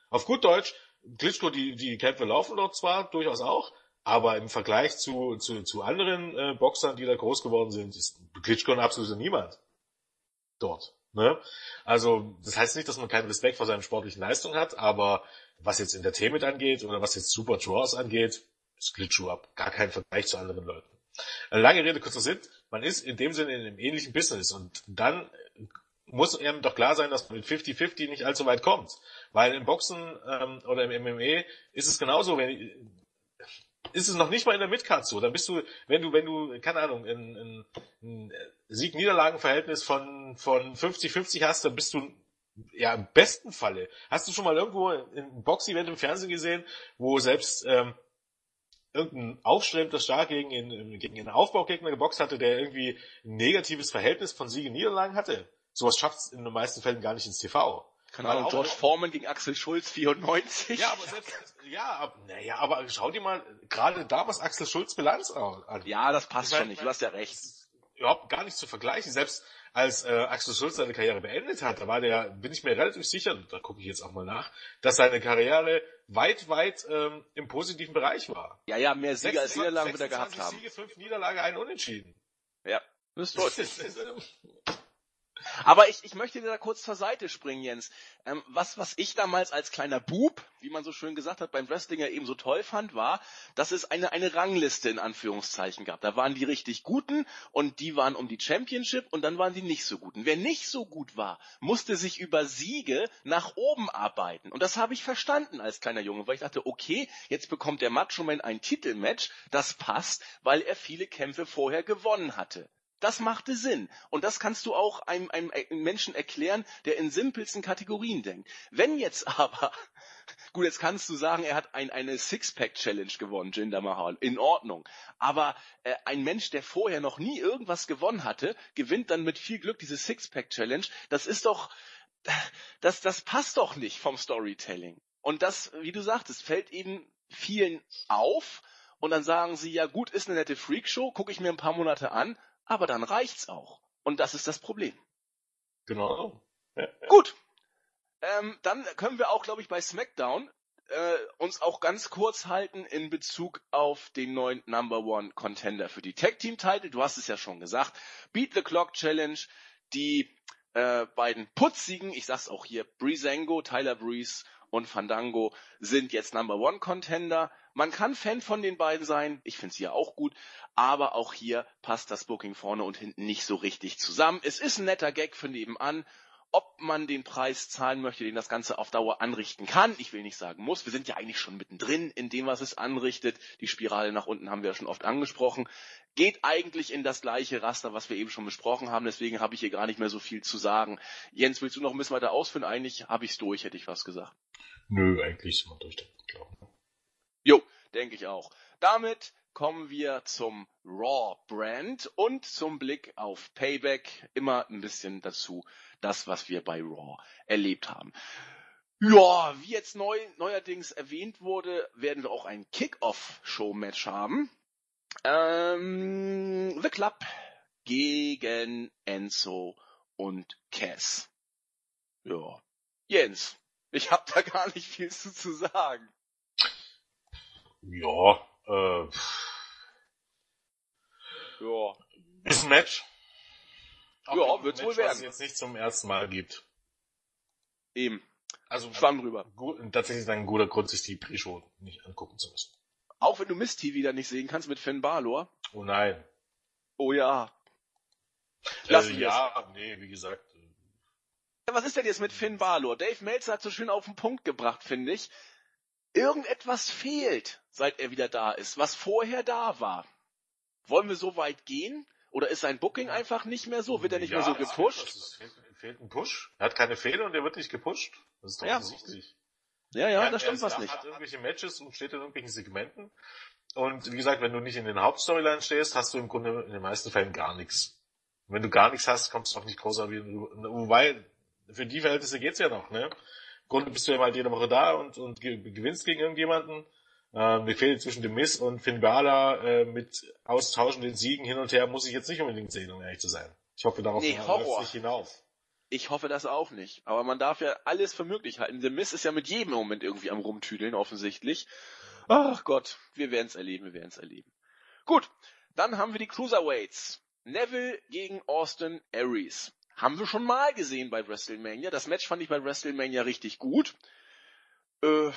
Auf gut Deutsch, Klitschko, die, die Kämpfe laufen dort zwar durchaus auch, aber im Vergleich zu, zu, zu anderen äh, Boxern, die da groß geworden sind, ist Klitschko ein absoluter Niemand. Dort. Ne? Also, das heißt nicht, dass man keinen Respekt vor seinen sportlichen Leistungen hat, aber was jetzt Entertainment angeht oder was jetzt Super Draws angeht, ist Klitschko ab gar kein Vergleich zu anderen Leuten. Lange Rede, kurzer Sinn, man ist in dem Sinne in einem ähnlichen Business und dann muss einem doch klar sein, dass man mit 50-50 nicht allzu weit kommt. Weil im Boxen ähm, oder im MMA ist es genauso, wenn ist es noch nicht mal in der Midcard so. Dann bist du, wenn du, wenn du, keine Ahnung, ein, ein, ein Sieg-Niederlagen-Verhältnis von, von 50-50 hast, dann bist du ja im besten Falle. Hast du schon mal irgendwo ein Box-Event im Fernsehen gesehen, wo selbst ähm, irgendein aufstrebender Star gegen, einen, gegen einen Aufbaugegner geboxt hatte, der irgendwie ein negatives Verhältnis von Siegen Niederlagen hatte? Sowas schafft es in den meisten Fällen gar nicht ins TV. Keine Ahnung, George Foreman gegen Axel Schulz 94. Ja, aber selbst, ja, naja, aber schau dir mal gerade damals Axel Schulz Bilanz an. Ja, das passt schon nicht, du hast ja recht. Überhaupt gar nicht zu vergleichen. Selbst als äh, Axel Schulz seine Karriere beendet hat, da war der, bin ich mir relativ sicher, da gucke ich jetzt auch mal nach, dass seine Karriere weit, weit ähm, im positiven Bereich war. Ja, ja, mehr Siege als Niederlagen wird er gehabt haben. Siege, fünf Niederlage, ein Unentschieden. Ja, das ist deutlich. Aber ich, ich möchte dir da kurz zur Seite springen, Jens. Ähm, was, was ich damals als kleiner Bub, wie man so schön gesagt hat, beim Wrestling ja eben so toll fand, war, dass es eine, eine Rangliste in Anführungszeichen gab. Da waren die richtig Guten und die waren um die Championship und dann waren die nicht so Guten. Wer nicht so gut war, musste sich über Siege nach oben arbeiten. Und das habe ich verstanden als kleiner Junge, weil ich dachte, okay, jetzt bekommt der Macho Man ein Titelmatch, das passt, weil er viele Kämpfe vorher gewonnen hatte. Das machte Sinn. Und das kannst du auch einem, einem, Menschen erklären, der in simpelsten Kategorien denkt. Wenn jetzt aber, gut, jetzt kannst du sagen, er hat ein, eine Sixpack-Challenge gewonnen, Jinder Mahal. In Ordnung. Aber äh, ein Mensch, der vorher noch nie irgendwas gewonnen hatte, gewinnt dann mit viel Glück diese Sixpack-Challenge. Das ist doch, das, das passt doch nicht vom Storytelling. Und das, wie du sagtest, fällt eben vielen auf. Und dann sagen sie, ja gut, ist eine nette Freakshow, gucke ich mir ein paar Monate an, aber dann reicht's auch. Und das ist das Problem. Genau. Gut. Ähm, dann können wir auch, glaube ich, bei SmackDown äh, uns auch ganz kurz halten in Bezug auf den neuen Number One Contender für die Tag Team Title. Du hast es ja schon gesagt. Beat the Clock Challenge. Die äh, beiden Putzigen, ich sag's auch hier, Breezango, Tyler Breeze und Fandango sind jetzt Number One Contender. Man kann Fan von den beiden sein, ich finde sie ja auch gut, aber auch hier passt das Booking vorne und hinten nicht so richtig zusammen. Es ist ein netter Gag für nebenan. Ob man den Preis zahlen möchte, den das Ganze auf Dauer anrichten kann, ich will nicht sagen muss, wir sind ja eigentlich schon mittendrin in dem, was es anrichtet. Die Spirale nach unten haben wir ja schon oft angesprochen. Geht eigentlich in das gleiche Raster, was wir eben schon besprochen haben, deswegen habe ich hier gar nicht mehr so viel zu sagen. Jens, willst du noch ein bisschen weiter ausführen? Eigentlich habe ich es durch, hätte ich was gesagt. Nö, eigentlich sind wir durch, glaube ich. Jo, denke ich auch. Damit kommen wir zum Raw Brand und zum Blick auf Payback. Immer ein bisschen dazu, das, was wir bei Raw erlebt haben. Ja, wie jetzt neu, neuerdings erwähnt wurde, werden wir auch ein Kick-Off-Show-Match haben. Ähm, The Club gegen Enzo und Cass. Ja. Jens, ich hab da gar nicht viel zu, zu sagen. Ja, äh. Ja. Ist ein Match. Auch ja, wird's wohl werden. Was es jetzt nicht zum ersten Mal gibt. Eben. Also, Schwamm drüber. Gut, tatsächlich ist ein guter Grund, sich die Pre-Show nicht angucken zu müssen. Auch wenn du Misty wieder nicht sehen kannst mit Finn Balor. Oh nein. Oh ja. Lass äh, ja, nee, wie gesagt. Was ist denn jetzt mit Finn Balor? Dave Meltzer hat so schön auf den Punkt gebracht, finde ich irgendetwas fehlt, seit er wieder da ist, was vorher da war. Wollen wir so weit gehen? Oder ist sein Booking einfach nicht mehr so? Wird er nicht ja, mehr so gepusht? Es fehlt, fehlt ein Push. Er hat keine Fehler und er wird nicht gepusht. Das ist doch ja. offensichtlich. Ja, ja, da stimmt was nicht. Er hat irgendwelche Matches und steht in irgendwelchen Segmenten. Und wie gesagt, wenn du nicht in den Hauptstoryline stehst, hast du im Grunde in den meisten Fällen gar nichts. Und wenn du gar nichts hast, kommst du auch nicht großartig. Wobei, für die Verhältnisse geht's ja noch, ne? Grunde bist du ja mal jede Woche da und, und gewinnst gegen irgendjemanden. Ähm, die Fehde zwischen dem Miss und Finn Balor äh, mit austauschenden Siegen hin und her muss ich jetzt nicht unbedingt sehen, um ehrlich zu sein. Ich hoffe, darauf nee, Horror. nicht hinauf. Ich hoffe das auch nicht. Aber man darf ja alles für möglich halten. Der Miss ist ja mit jedem Moment irgendwie am rumtüdeln, offensichtlich. Ach Gott, wir werden es erleben, wir werden es erleben. Gut, dann haben wir die Cruiserweights. Neville gegen Austin Aries. Haben wir schon mal gesehen bei WrestleMania. Das Match fand ich bei WrestleMania richtig gut. Äh,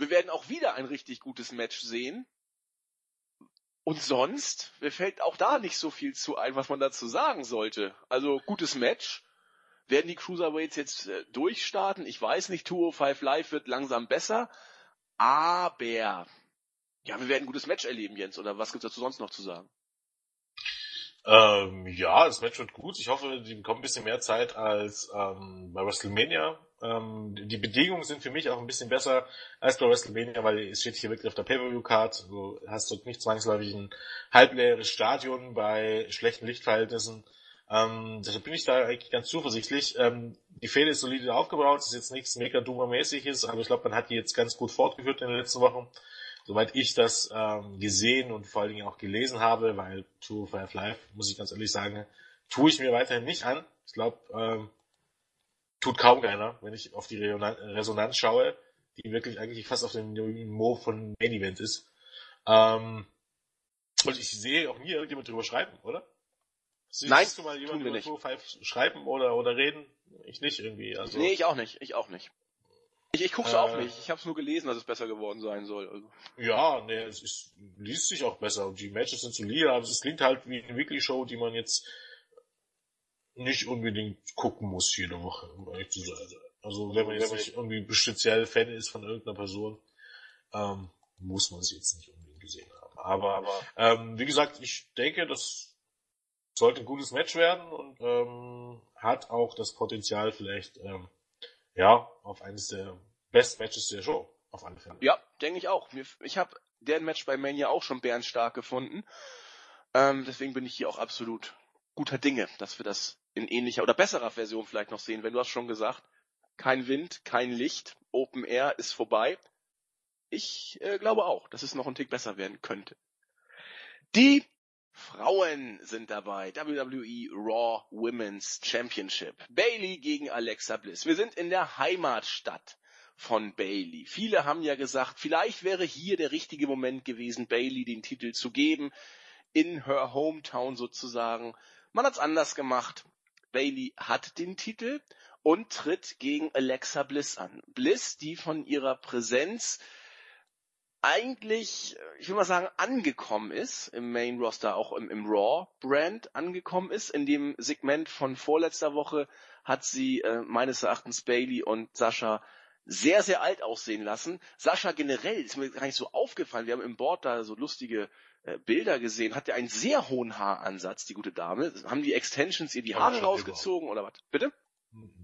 wir werden auch wieder ein richtig gutes Match sehen. Und sonst, mir fällt auch da nicht so viel zu ein, was man dazu sagen sollte. Also gutes Match. Werden die Cruiserweights jetzt äh, durchstarten? Ich weiß nicht, 205 Live wird langsam besser. Aber ja, wir werden ein gutes Match erleben, Jens. Oder was gibt's dazu sonst noch zu sagen? Ähm, ja, das Match wird gut. Ich hoffe, die bekommen ein bisschen mehr Zeit als ähm, bei WrestleMania. Ähm, die Bedingungen sind für mich auch ein bisschen besser als bei WrestleMania, weil es steht hier wirklich auf der Pay-Per-View-Card. Du hast dort nicht zwangsläufig ein halbleeres Stadion bei schlechten Lichtverhältnissen. Ähm, deshalb bin ich da eigentlich ganz zuversichtlich. Ähm, die Fehde ist solide aufgebaut, ist jetzt nichts mega mäßiges aber ich glaube, man hat die jetzt ganz gut fortgeführt in den letzten Wochen. Soweit ich das ähm, gesehen und vor allen Dingen auch gelesen habe, weil True Five Life, muss ich ganz ehrlich sagen, tue ich mir weiterhin nicht an. Ich glaube, ähm, tut kaum keiner, wenn ich auf die Resonanz schaue, die wirklich eigentlich fast auf dem Niveau von Main Event ist. Ähm, und ich sehe auch nie irgendjemand drüber schreiben, oder? Siehst Nein, du mal jemanden über Tour 5 schreiben oder, oder reden? Ich nicht irgendwie. Also. Nee, ich auch nicht. Ich auch nicht. Ich, ich guck's äh, auch nicht. Ich habe es nur gelesen, dass es besser geworden sein soll. Also. Ja, nee, es ist, liest sich auch besser und die Matches sind solide, aber es klingt halt wie eine Weekly Show, die man jetzt nicht unbedingt gucken muss jede Woche, um ehrlich zu sein. Also wenn man jetzt nicht irgendwie speziell Fan ist von irgendeiner Person, ähm, muss man sie jetzt nicht unbedingt gesehen haben. Aber, aber ähm, wie gesagt, ich denke, das sollte ein gutes Match werden und ähm, hat auch das Potenzial vielleicht ähm, ja auf eines der Best Matches der Show auf alle Fälle. Ja, denke ich auch. Ich habe deren Match bei Mania auch schon bärenstark gefunden. Ähm, deswegen bin ich hier auch absolut guter Dinge, dass wir das in ähnlicher oder besserer Version vielleicht noch sehen. Wenn du hast schon gesagt, kein Wind, kein Licht, Open Air ist vorbei. Ich äh, glaube auch, dass es noch ein Tick besser werden könnte. Die Frauen sind dabei. WWE Raw Women's Championship. Bailey gegen Alexa Bliss. Wir sind in der Heimatstadt von Bailey. Viele haben ja gesagt, vielleicht wäre hier der richtige Moment gewesen, Bailey den Titel zu geben. In her hometown sozusagen. Man hat's anders gemacht. Bailey hat den Titel und tritt gegen Alexa Bliss an. Bliss, die von ihrer Präsenz eigentlich, ich will mal sagen, angekommen ist im Main Roster, auch im, im Raw Brand angekommen ist. In dem Segment von vorletzter Woche hat sie äh, meines Erachtens Bailey und Sascha sehr, sehr alt aussehen lassen. Sascha generell ist mir gar nicht so aufgefallen. Wir haben im Board da so lustige äh, Bilder gesehen. Hat ja einen sehr hohen Haaransatz, die gute Dame. Haben die Extensions ihr die Haare rausgezogen oder was? Bitte?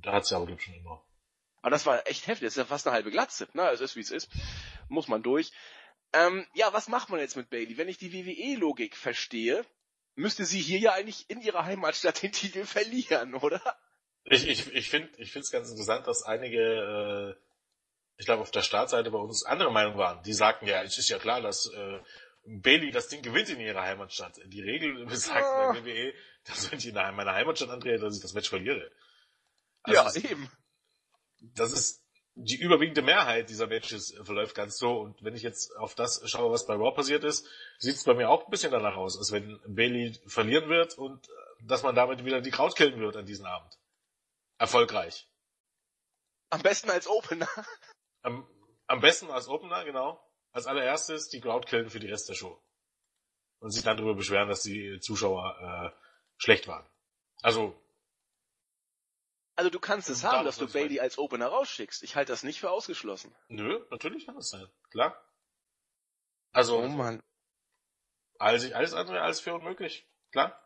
Da hat sie aber, glaube ich, schon immer. Aber das war echt heftig. Das ist ja fast eine halbe Glatze. Na, es ist wie es ist. Muss man durch. Ähm, ja, was macht man jetzt mit Bailey? Wenn ich die WWE-Logik verstehe, müsste sie hier ja eigentlich in ihrer Heimatstadt den Titel verlieren, oder? Ich, ich, ich finde ich finde es ganz interessant, dass einige, äh, ich glaube auf der Startseite bei uns andere Meinung waren. Die sagten ja, es ist ja klar, dass äh, Bailey das Ding gewinnt in ihrer Heimatstadt. Die Regel besagt oh. bei WWE, dass wenn ich in meiner Heimatstadt antrete, dass ich das Match verliere. Also ja, eben das ist die überwiegende Mehrheit dieser Matches verläuft ganz so. Und wenn ich jetzt auf das schaue, was bei Raw passiert ist, sieht es bei mir auch ein bisschen danach aus, als wenn Bailey verlieren wird und äh, dass man damit wieder die Kraut killen wird an diesem Abend. Erfolgreich. Am besten als Opener. Am, am besten als Opener, genau. Als allererstes die Crowd killen für die Rest der Show. Und sich dann darüber beschweren, dass die Zuschauer äh, schlecht waren. Also also du kannst es haben, dass du Bailey als Opener rausschickst. Ich halte das nicht für ausgeschlossen. Nö, natürlich kann das sein. Klar. Also. Oh Mann. Also alles andere als für unmöglich. Klar.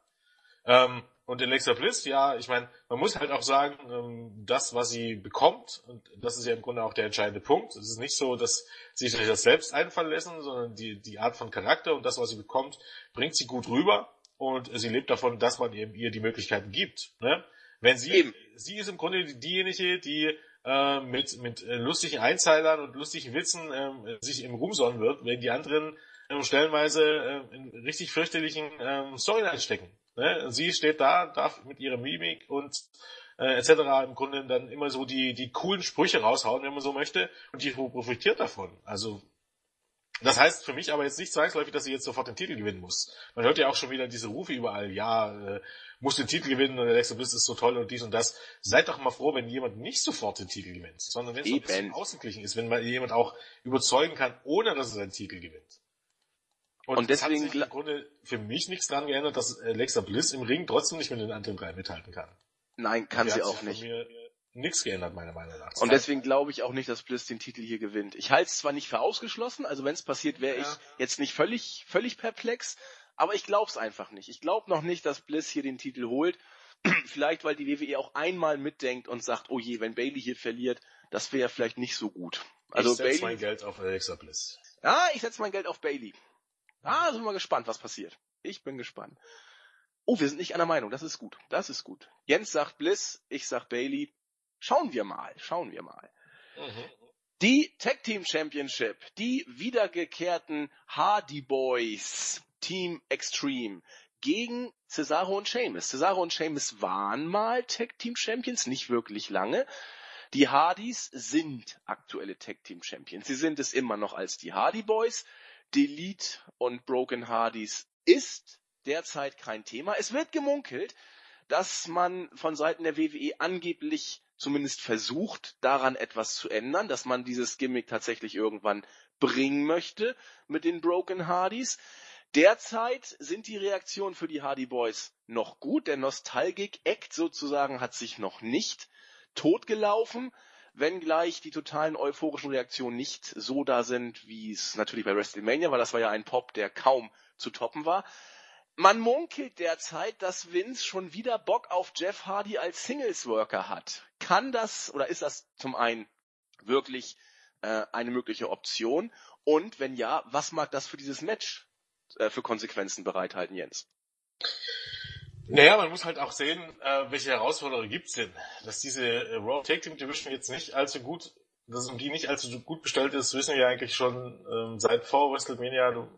Ähm, und Alexa Bliss, ja, ich meine, man muss halt auch sagen, ähm, das, was sie bekommt, und das ist ja im Grunde auch der entscheidende Punkt. Es ist nicht so, dass sie sich das selbst einfallen lassen, sondern die, die Art von Charakter und das, was sie bekommt, bringt sie gut rüber und sie lebt davon, dass man eben ihr die Möglichkeiten gibt. Ne? Wenn sie, Eben. sie ist im Grunde diejenige, die äh, mit, mit äh, lustigen Einzeilern und lustigen Witzen äh, sich im Ruhm sonnen wird, wenn die anderen äh, stellenweise äh, in richtig fürchterlichen äh, Storylines stecken. Ne? Sie steht da, darf mit ihrer Mimik und äh, etc. im Grunde dann immer so die, die coolen Sprüche raushauen, wenn man so möchte, und die profitiert davon. Also das heißt für mich aber jetzt nicht zwangsläufig, dass sie jetzt sofort den Titel gewinnen muss. Man hört ja auch schon wieder diese Rufe überall, ja, äh, muss den Titel gewinnen und Alexa Bliss ist so toll und dies und das. Seid doch mal froh, wenn jemand nicht sofort den Titel gewinnt, sondern wenn es ein bisschen ausgeglichen ist, wenn mal jemand auch überzeugen kann, ohne dass er den Titel gewinnt. Und, und deswegen hat sich im Grunde für mich nichts daran geändert, dass Alexa Bliss im Ring trotzdem nicht mit den anderen drei mithalten kann. Nein, kann sie auch nicht. Nichts geändert, meiner Meinung nach. und deswegen glaube ich auch nicht, dass Bliss den Titel hier gewinnt. Ich halte es zwar nicht für ausgeschlossen, also wenn es passiert, wäre ja. ich jetzt nicht völlig, völlig perplex, aber ich glaub's einfach nicht. Ich glaube noch nicht, dass Bliss hier den Titel holt. vielleicht, weil die WWE auch einmal mitdenkt und sagt, oh je, wenn Bailey hier verliert, das wäre vielleicht nicht so gut. Also ich setze mein Geld auf Alexa Bliss. Ja, ich setze mein Geld auf Bailey. Ah, sind wir mal gespannt, was passiert. Ich bin gespannt. Oh, wir sind nicht einer Meinung. Das ist gut. Das ist gut. Jens sagt Bliss, ich sag Bailey. Schauen wir mal. Schauen wir mal. Mhm. Die Tag Team Championship, die wiedergekehrten Hardy Boys, Team Extreme, gegen Cesaro und Sheamus. Cesaro und Sheamus waren mal Tag Team Champions, nicht wirklich lange. Die Hardys sind aktuelle Tag Team Champions. Sie sind es immer noch als die Hardy Boys. Delete und Broken Hardys ist derzeit kein Thema. Es wird gemunkelt, dass man von Seiten der WWE angeblich zumindest versucht, daran etwas zu ändern, dass man dieses Gimmick tatsächlich irgendwann bringen möchte mit den Broken Hardys. Derzeit sind die Reaktionen für die Hardy Boys noch gut. Der Nostalgic-Act sozusagen hat sich noch nicht totgelaufen, wenngleich die totalen euphorischen Reaktionen nicht so da sind, wie es natürlich bei WrestleMania war. Das war ja ein Pop, der kaum zu toppen war. Man munkelt derzeit, dass Vince schon wieder Bock auf Jeff Hardy als Singles Worker hat. Kann das oder ist das zum einen wirklich äh, eine mögliche Option? Und wenn ja, was mag das für dieses Match äh, für Konsequenzen bereithalten, Jens? Naja, man muss halt auch sehen, äh, welche Herausforderungen gibt's denn. Dass diese äh, Raw Tag Team Division jetzt nicht allzu gut, dass um die nicht allzu gut bestellt ist, wissen wir ja eigentlich schon ähm, seit vor WrestleMania, du,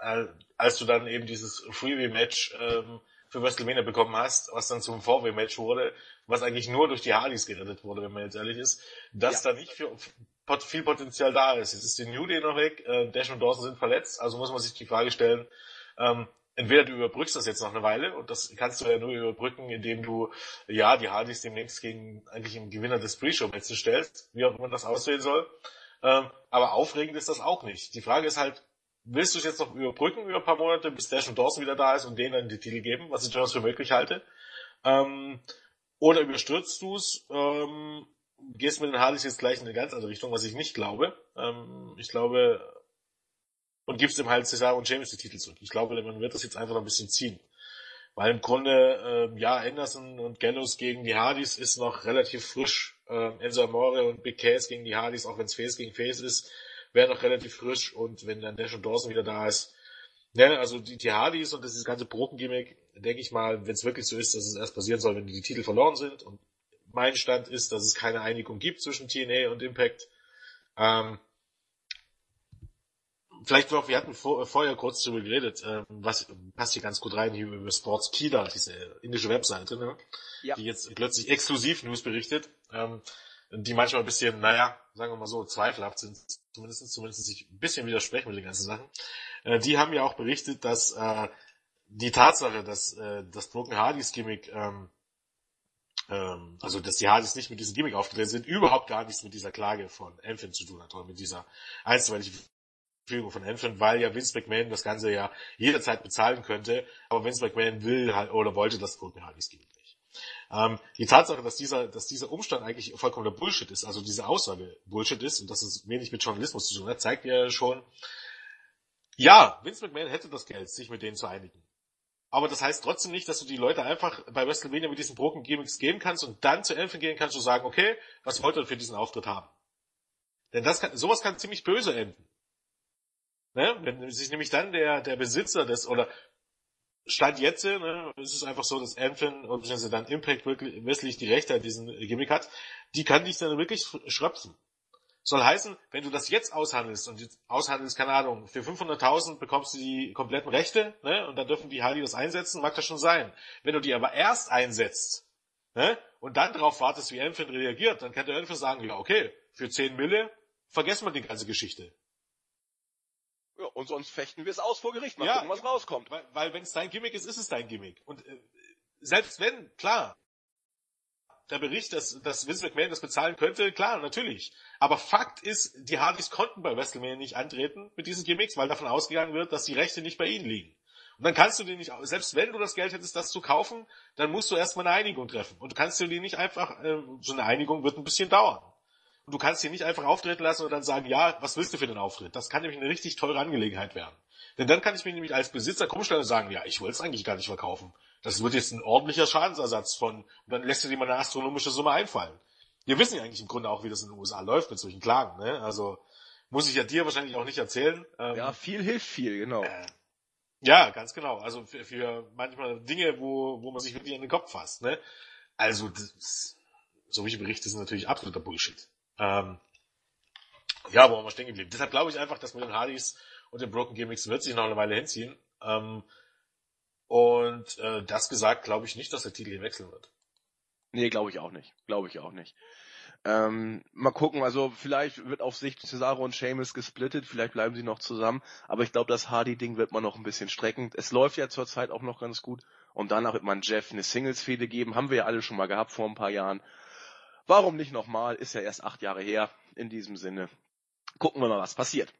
äh, als du dann eben dieses Freeway-Match ähm, für WrestleMania bekommen hast, was dann zum Four-Way-Match wurde, was eigentlich nur durch die Hardys gerettet wurde, wenn man jetzt ehrlich ist, dass ja. da nicht für, viel Potenzial da ist. Jetzt ist die New Day noch weg, äh, Dash und Dawson sind verletzt, also muss man sich die Frage stellen, ähm, entweder du überbrückst das jetzt noch eine Weile und das kannst du ja nur überbrücken, indem du ja die Hardys demnächst gegen eigentlich einen Gewinner des Pre-Show-Matches stellst, wie auch immer das aussehen soll. Ähm, aber aufregend ist das auch nicht. Die Frage ist halt, willst du es jetzt noch überbrücken über ein paar Monate, bis Dash und Dawson wieder da ist und denen dann die Titel geben, was ich durchaus für möglich halte? Ähm, oder überstürzt du es ähm, gehst mit den Hardys jetzt gleich in eine ganz andere Richtung, was ich nicht glaube. Ähm, ich glaube, und gibst ihm halt Cesaro und James die Titel zurück. Ich glaube, man wird das jetzt einfach noch ein bisschen ziehen. Weil im Grunde, äh, ja, Anderson und Gallows gegen die Hardys ist noch relativ frisch. Äh, Enzo Amore und Big Case gegen die Hardys, auch wenn es Face gegen Face ist, wäre noch relativ frisch. Und wenn dann Dash und Dawson wieder da ist, ne, also die, die Hardys und das ganze Broken-Gimmick, denke ich mal, wenn es wirklich so ist, dass es erst passieren soll, wenn die Titel verloren sind und mein Stand ist, dass es keine Einigung gibt zwischen TNA und Impact. Ähm, vielleicht noch, wir hatten vor, vorher kurz darüber geredet, ähm, was passt hier ganz gut rein, hier über Sports Kida, diese indische Webseite, ne? ja. die jetzt plötzlich exklusiv News berichtet, ähm, die manchmal ein bisschen, naja, sagen wir mal so, zweifelhaft sind, zumindest, zumindest sich ein bisschen widersprechen mit den ganzen Sachen. Äh, die haben ja auch berichtet, dass äh, die Tatsache, dass äh, das Broken Hardys Gimmick ähm, ähm, also dass die Hardys nicht mit diesem Gimmick aufgetreten sind, überhaupt gar nichts mit dieser Klage von Enfant zu tun hat, oder mit dieser einstweiligen Führung von Enfant, weil ja Vince McMahon das Ganze ja jederzeit bezahlen könnte, aber Vince McMahon will halt, oder wollte das Broken Hardys nicht. Ähm, die Tatsache, dass dieser, dass dieser Umstand eigentlich vollkommener Bullshit ist, also diese Aussage Bullshit ist und dass es wenig mit Journalismus zu tun hat, zeigt ja schon, ja, Vince McMahon hätte das Geld, sich mit denen zu einigen. Aber das heißt trotzdem nicht, dass du die Leute einfach bei WrestleMania mit diesen Broken Gimmicks geben kannst und dann zu Elfen gehen kannst und sagen, okay, was wollt ihr für diesen Auftritt haben? Denn das kann, sowas kann ziemlich böse enden. Ne? Wenn sich nämlich dann der, der Besitzer des, oder Stand jetzt, ne, es ist einfach so, dass Anthem und dann Impact wirklich, wirklich die Rechte an diesem Gimmick hat, die kann dich dann wirklich schröpfen. Soll heißen, wenn du das jetzt aushandelst und jetzt aushandelst, keine Ahnung, für 500.000 bekommst du die kompletten Rechte, ne, und dann dürfen die Hardy das einsetzen, mag das schon sein. Wenn du die aber erst einsetzt, ne, und dann darauf wartest, wie Enfant reagiert, dann kann der Enfant sagen, ja, okay, für 10 Mille vergessen wir die ganze Geschichte. Ja, und sonst fechten wir es aus vor Gericht, mal ja, gucken, was rauskommt. Weil, weil wenn es dein Gimmick ist, ist es dein Gimmick. Und äh, selbst wenn, klar, der Bericht, dass, dass Vince McMahon das bezahlen könnte, klar, natürlich. Aber Fakt ist, die Hardys konnten bei WrestleMania nicht antreten mit diesen Gimmicks, weil davon ausgegangen wird, dass die Rechte nicht bei ihnen liegen. Und dann kannst du die nicht, selbst wenn du das Geld hättest, das zu kaufen, dann musst du erstmal eine Einigung treffen. Und du kannst dir die nicht einfach, äh, so eine Einigung wird ein bisschen dauern. Und du kannst die nicht einfach auftreten lassen und dann sagen, ja, was willst du für den Auftritt? Das kann nämlich eine richtig teure Angelegenheit werden. Denn dann kann ich mich nämlich als Besitzer krumm stellen und sagen, ja, ich wollte es eigentlich gar nicht verkaufen. Das wird jetzt ein ordentlicher Schadensersatz von, und dann lässt du dir mal eine astronomische Summe einfallen. Wir wissen ja eigentlich im Grunde auch, wie das in den USA läuft mit solchen Klagen, ne? Also, muss ich ja dir wahrscheinlich auch nicht erzählen. Ähm, ja, viel hilft viel, genau. Äh, Ja, ganz genau. Also für, für manchmal Dinge, wo, wo man sich wirklich an den Kopf fasst. Ne? Also das, solche Berichte sind natürlich absoluter Bullshit. Ähm, ja, wo waren wir stehen geblieben? Deshalb glaube ich einfach, dass mit den Hardys und den Broken Gimmicks wird sich noch eine Weile hinziehen. Ähm, und äh, das gesagt, glaube ich nicht, dass der Titel hier wechseln wird. Nee, glaube ich auch nicht. Glaube ich auch nicht. Ähm, mal gucken, also vielleicht wird auf Sicht Cesaro und Seamus gesplittet, vielleicht bleiben sie noch zusammen, aber ich glaube, das Hardy-Ding wird man noch ein bisschen strecken. Es läuft ja zurzeit auch noch ganz gut und danach wird man Jeff eine Singles-Fehde geben, haben wir ja alle schon mal gehabt vor ein paar Jahren. Warum nicht nochmal? Ist ja erst acht Jahre her. In diesem Sinne. Gucken wir mal, was passiert.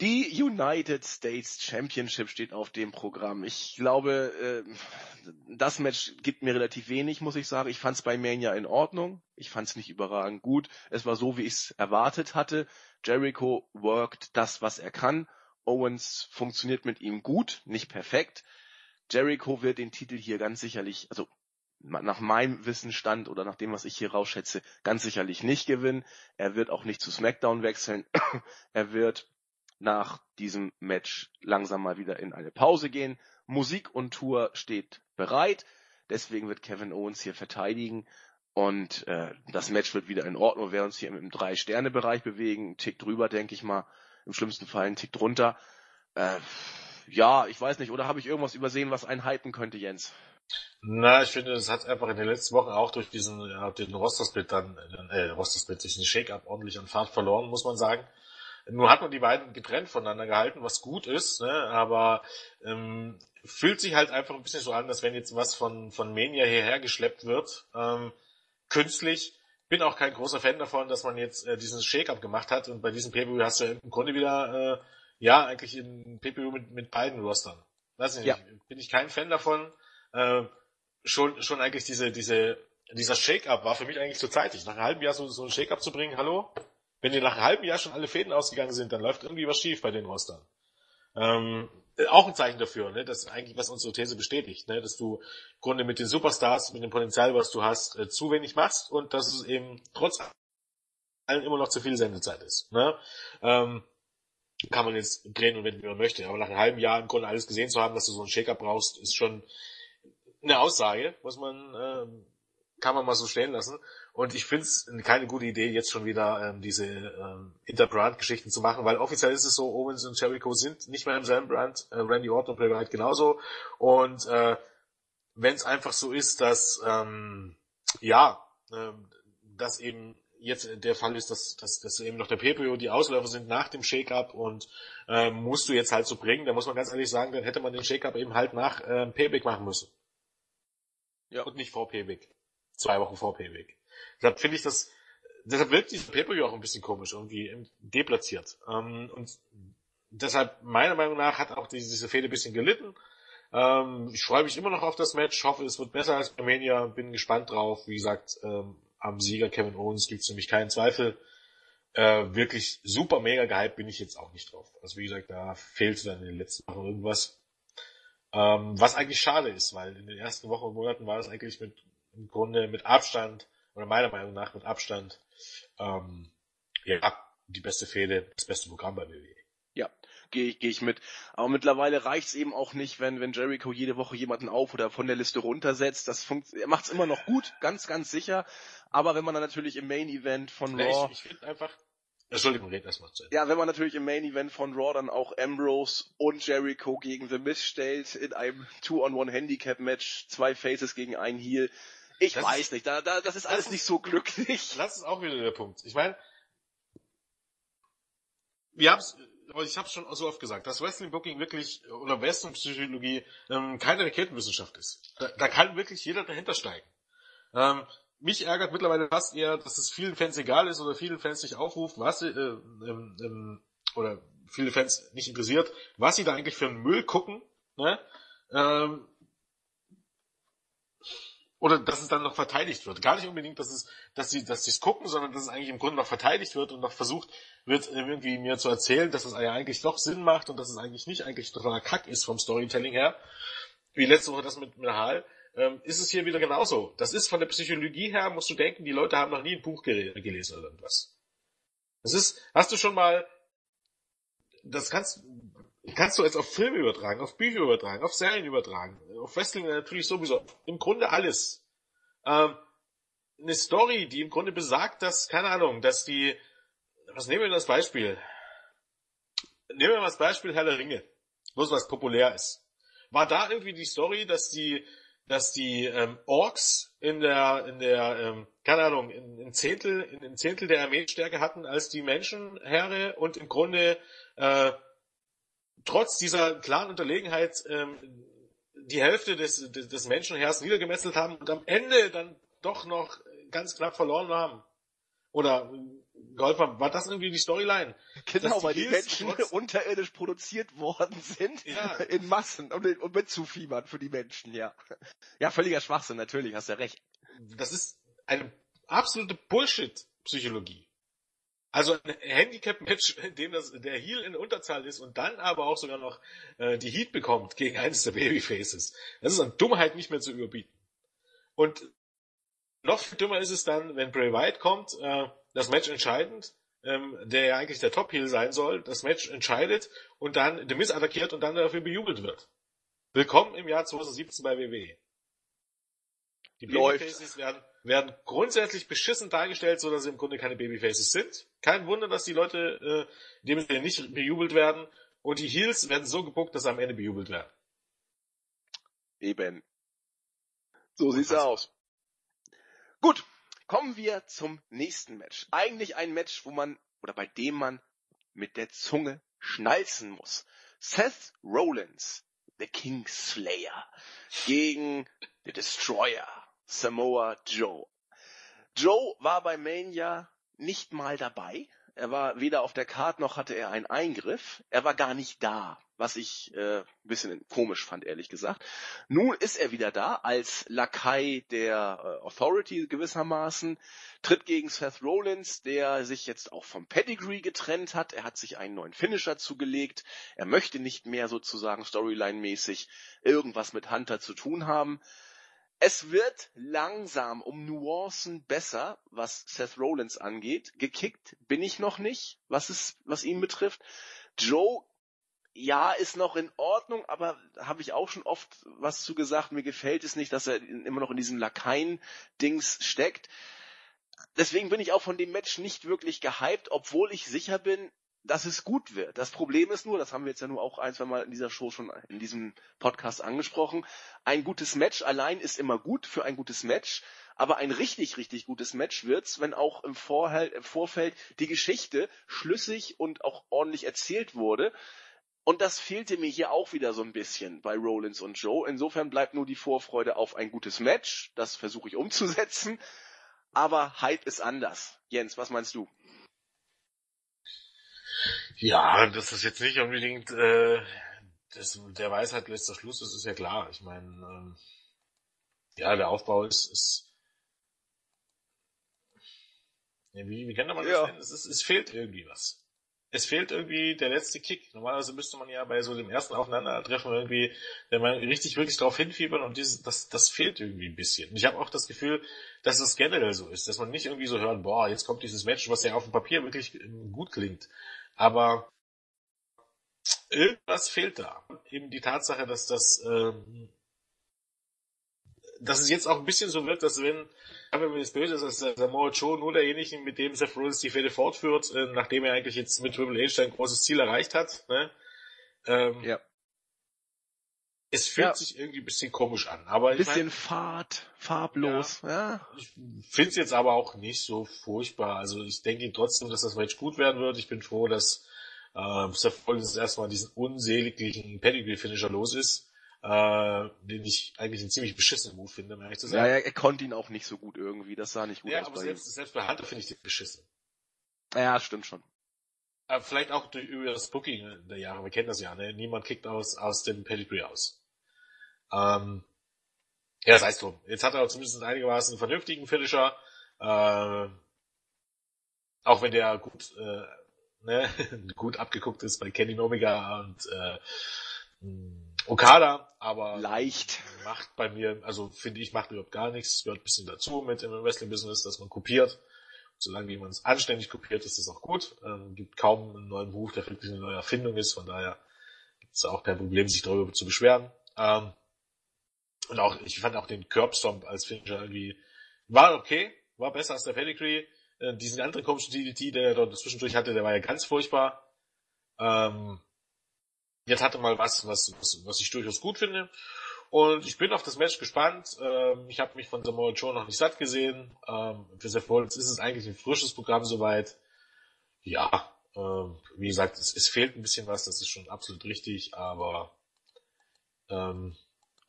Die United States Championship steht auf dem Programm. Ich glaube, äh, das Match gibt mir relativ wenig, muss ich sagen. Ich fand es bei Mania in Ordnung. Ich fand es nicht überragend gut. Es war so, wie ich es erwartet hatte. Jericho worked das, was er kann. Owens funktioniert mit ihm gut, nicht perfekt. Jericho wird den Titel hier ganz sicherlich, also nach meinem Wissensstand oder nach dem, was ich hier rausschätze, ganz sicherlich nicht gewinnen. Er wird auch nicht zu SmackDown wechseln. er wird nach diesem Match langsam mal wieder in eine Pause gehen. Musik und Tour steht bereit. Deswegen wird Kevin Owens hier verteidigen. Und äh, das Match wird wieder in Ordnung. Wir uns hier im, Drei-Sterne-Bereich bewegen. Ein Tick drüber, denke ich mal. Im schlimmsten Fall ein Tick drunter. Äh, ja, ich weiß nicht. Oder habe ich irgendwas übersehen, was einen hypen könnte, Jens? Na, ich finde, es hat einfach in den letzten Wochen auch durch diesen, ja, den Roster-Split dann, äh, Roster-Split, durch den Shake-Up ordentlich an Fahrt verloren, muss man sagen. Nun hat man die beiden getrennt voneinander gehalten, was gut ist, ne? aber ähm, fühlt sich halt einfach ein bisschen so an, dass wenn jetzt was von, von Mania hierher geschleppt wird, ähm, künstlich. Bin auch kein großer Fan davon, dass man jetzt äh, diesen Shake-Up gemacht hat und bei diesem PPU hast du im Grunde wieder, äh, ja, eigentlich ein PPU mit, mit beiden Rostern. Weiß ich nicht. Ja. Bin ich kein Fan davon. Äh, schon, schon eigentlich diese, diese, dieser Shake-Up war für mich eigentlich zu zeitig. Nach einem halben Jahr so, so ein Shake-Up zu bringen, hallo? wenn dir nach einem halben Jahr schon alle Fäden ausgegangen sind, dann läuft irgendwie was schief bei den Rostern. Ähm, auch ein Zeichen dafür, ne, dass eigentlich was unsere These bestätigt, ne, dass du im Grunde mit den Superstars, mit dem Potenzial, was du hast, äh, zu wenig machst und dass es eben trotz allem immer noch zu viel Sendezeit ist. Ne? Ähm, kann man jetzt drehen und wenn man möchte. Aber nach einem halben Jahr im Grunde alles gesehen zu haben, dass du so einen Shaker brauchst, ist schon eine Aussage, was man, ähm, kann man mal so stehen lassen. Und ich finde es keine gute Idee, jetzt schon wieder ähm, diese ähm, Interbrand-Geschichten zu machen, weil offiziell ist es so, Owens und Jericho sind nicht mehr im selben Brand, äh, Randy Orton und Bray genauso. Und äh, wenn es einfach so ist, dass ähm, ja, äh, dass eben jetzt der Fall ist, dass, dass, dass eben noch der PPO die Ausläufer sind nach dem Shake-Up und äh, musst du jetzt halt so bringen, da muss man ganz ehrlich sagen, dann hätte man den Shake-Up eben halt nach äh, Payback machen müssen. Ja. Und nicht vor Payback. Zwei Wochen vor Payback. Deshalb finde ich das, deshalb wirkt dieser Pay-Per-View auch ein bisschen komisch, irgendwie deplatziert. Ähm, und deshalb, meiner Meinung nach, hat auch diese Fehde ein bisschen gelitten. Ähm, ich freue mich immer noch auf das Match, hoffe, es wird besser als bei Mania, bin gespannt drauf. Wie gesagt, ähm, am Sieger Kevin Owens gibt es nämlich keinen Zweifel. Äh, wirklich super mega gehypt bin ich jetzt auch nicht drauf. Also wie gesagt, da fehlt dann in den letzten Wochen irgendwas. Ähm, was eigentlich schade ist, weil in den ersten Wochen und Monaten war es eigentlich mit im Grunde mit Abstand oder meiner Meinung nach mit Abstand, ähm, ja, die beste Fehde, das beste Programm bei WWE. Ja, gehe ich, geh ich mit. Aber mittlerweile reicht's eben auch nicht, wenn, wenn Jericho jede Woche jemanden auf oder von der Liste runtersetzt. Das er macht's immer noch gut, ganz, ganz sicher. Aber wenn man dann natürlich im Main Event von Raw. Ich, ich finde einfach, Entschuldigung, red erstmal zu Ja, wenn man natürlich im Main Event von Raw dann auch Ambrose und Jericho gegen The Miz stellt, in einem Two-on-One-Handicap-Match, zwei Faces gegen einen Heel, ich das weiß ist, nicht, da, da, das ist alles das nicht so glücklich. Das ist auch wieder der Punkt. Ich meine, wir haben's, aber ich habe schon so oft gesagt, dass Wrestling Booking wirklich oder Wrestling Psychologie ähm, keine Raketenwissenschaft ist. Da, da kann wirklich jeder dahinter steigen. Ähm, mich ärgert mittlerweile fast eher, dass es vielen Fans egal ist oder vielen Fans nicht aufruft, was sie, äh, ähm, ähm, oder viele Fans nicht interessiert, was sie da eigentlich für einen Müll gucken, ne? Ähm, oder dass es dann noch verteidigt wird. Gar nicht unbedingt, dass es, dass sie, dass sie es gucken, sondern dass es eigentlich im Grunde noch verteidigt wird und noch versucht wird, irgendwie mir zu erzählen, dass es eigentlich doch Sinn macht und dass es eigentlich nicht eigentlich totaler Kack ist vom Storytelling her. Wie letzte Woche das mit, mit Hal, ähm, ist es hier wieder genauso. Das ist von der Psychologie her, musst du denken, die Leute haben noch nie ein Buch gelesen oder irgendwas. Das ist, hast du schon mal, das kannst, kannst du jetzt auf Filme übertragen, auf Bücher übertragen, auf Serien übertragen, auf Wrestling natürlich sowieso. Im Grunde alles. Ähm, eine Story, die im Grunde besagt, dass, keine Ahnung, dass die, was nehmen wir das Beispiel? Nehmen wir mal das Beispiel Herr der Ringe, bloß was populär ist. War da irgendwie die Story, dass die, dass die ähm, Orks in der, in der, ähm, keine Ahnung, in, in Zehntel, in, in Zehntel der Armeestärke hatten als die Menschenheere und im Grunde äh, trotz dieser klaren Unterlegenheit ähm, die Hälfte des, des, des Menschenheers niedergemetzelt haben und am Ende dann doch noch ganz knapp verloren haben. Oder geholfen haben. War das irgendwie die Storyline? Genau, weil die Menschen trotz... unterirdisch produziert worden sind ja. in Massen und, und mit Zufiebern für die Menschen, ja. Ja, völliger Schwachsinn, natürlich, hast du recht. Das ist eine absolute Bullshit-Psychologie. Also ein Handicap-Match, in dem das, der Heel in Unterzahl ist und dann aber auch sogar noch äh, die Heat bekommt gegen eines der Babyfaces. Das ist an Dummheit nicht mehr zu überbieten. Und noch viel dümmer ist es dann, wenn Bray Wyatt kommt, äh, das Match entscheidend, ähm, der ja eigentlich der Top-Heel sein soll, das Match entscheidet und dann The Miz attackiert und dann dafür bejubelt wird. Willkommen im Jahr 2017 bei WWE. Die Babyfaces werden, werden grundsätzlich beschissen dargestellt, so dass sie im Grunde keine Babyfaces sind. Kein Wunder, dass die Leute äh, dem Sinne nicht bejubelt werden. Und die Heels werden so gebuckt, dass sie am Ende bejubelt werden. Eben. So sieht's aus. Gut, kommen wir zum nächsten Match. Eigentlich ein Match, wo man, oder bei dem man mit der Zunge schnalzen muss. Seth Rollins, the Kingslayer, gegen The Destroyer, Samoa Joe. Joe war bei Mania nicht mal dabei. Er war weder auf der Karte noch hatte er einen Eingriff. Er war gar nicht da, was ich äh, ein bisschen komisch fand, ehrlich gesagt. Nun ist er wieder da als Lakai der äh, Authority gewissermaßen, tritt gegen Seth Rollins, der sich jetzt auch vom Pedigree getrennt hat. Er hat sich einen neuen Finisher zugelegt. Er möchte nicht mehr sozusagen Storyline-mäßig irgendwas mit Hunter zu tun haben. Es wird langsam um Nuancen besser, was Seth Rollins angeht. Gekickt bin ich noch nicht, was es, was ihn betrifft. Joe, ja, ist noch in Ordnung, aber habe ich auch schon oft was zu gesagt. Mir gefällt es nicht, dass er immer noch in diesem Lakaien-Dings steckt. Deswegen bin ich auch von dem Match nicht wirklich gehypt, obwohl ich sicher bin, dass es gut wird. Das Problem ist nur, das haben wir jetzt ja nur auch ein, zwei Mal in dieser Show schon in diesem Podcast angesprochen, ein gutes Match allein ist immer gut für ein gutes Match, aber ein richtig, richtig gutes Match wird's, wenn auch im, Vorhalt, im Vorfeld die Geschichte schlüssig und auch ordentlich erzählt wurde. Und das fehlte mir hier auch wieder so ein bisschen bei Rollins und Joe. Insofern bleibt nur die Vorfreude auf ein gutes Match. Das versuche ich umzusetzen. Aber Hype ist anders. Jens, was meinst du? Ja, das ist jetzt nicht unbedingt äh, das, der Weisheit letzter Schluss, das ist ja klar. Ich meine, ähm, ja, der Aufbau ist, ist ja, wie, wie kann man das ja. nennen? Es, ist, es fehlt irgendwie was. Es fehlt irgendwie der letzte Kick. Normalerweise müsste man ja bei so dem ersten Aufeinandertreffen irgendwie, wenn man richtig wirklich drauf hinfiebern und dieses, das, das fehlt irgendwie ein bisschen. Und ich habe auch das Gefühl, dass es generell so ist, dass man nicht irgendwie so hören, boah, jetzt kommt dieses Match, was ja auf dem Papier wirklich gut klingt. Aber irgendwas fehlt da. Eben die Tatsache, dass das, ähm, dass es jetzt auch ein bisschen so wird, dass wenn, wenn man jetzt böse ist, dass der Samoa Joe nur derjenige, mit dem Seth Rollins die Fehde fortführt, äh, nachdem er eigentlich jetzt mit Triple H sein großes Ziel erreicht hat, ne? Ähm, ja. Es fühlt ja. sich irgendwie ein bisschen komisch an, aber ich bisschen mein, fad, farblos, ja. ja. Ich finde es jetzt aber auch nicht so furchtbar. Also ich denke trotzdem, dass das Match gut werden wird. Ich bin froh, dass äh, Seth Rollins erstmal diesen unsäglichen Pedigree-Finisher los ist, äh, den ich eigentlich einen ziemlich beschissenen Move finde, um ehrlich zu sagen. Ja, er konnte ihn auch nicht so gut irgendwie. Das sah nicht gut ja, aus. Ja, aber selbst, selbst bei Hunter finde ich den beschissen. Ja, stimmt schon. Aber vielleicht auch durch, über das Booking der Jahre, wir kennen das ja, ne? Niemand kickt aus, aus dem Pedigree aus. Ähm, ja, das heißt drum. Jetzt hat er zumindest einigermaßen einen vernünftigen Finisher, äh, auch wenn der gut, äh, ne, gut abgeguckt ist bei Kenny Omega und äh, Okada, aber leicht macht bei mir, also finde ich, macht überhaupt gar nichts. Es gehört ein bisschen dazu mit im Wrestling-Business, dass man kopiert solange jemand es anständig kopiert, ist das auch gut. Ähm, gibt kaum einen neuen Beruf, der wirklich eine neue Erfindung ist, von daher Ist auch kein Problem, sich darüber zu beschweren. Ähm, und auch, ich fand auch den Curbstomp als Finisher irgendwie, war okay, war besser als der Pedigree. Äh, diesen anderen komischen DDT, der er dort zwischendurch hatte, der war ja ganz furchtbar. Ähm, jetzt hatte mal was, was, was, was ich durchaus gut finde. Und ich bin auf das Match gespannt. Ähm, ich habe mich von Samoa Joe noch nicht satt gesehen. Ähm, für Seth Rollins ist es eigentlich ein frisches Programm soweit. Ja, ähm, wie gesagt, es, es, fehlt ein bisschen was, das ist schon absolut richtig, aber ähm,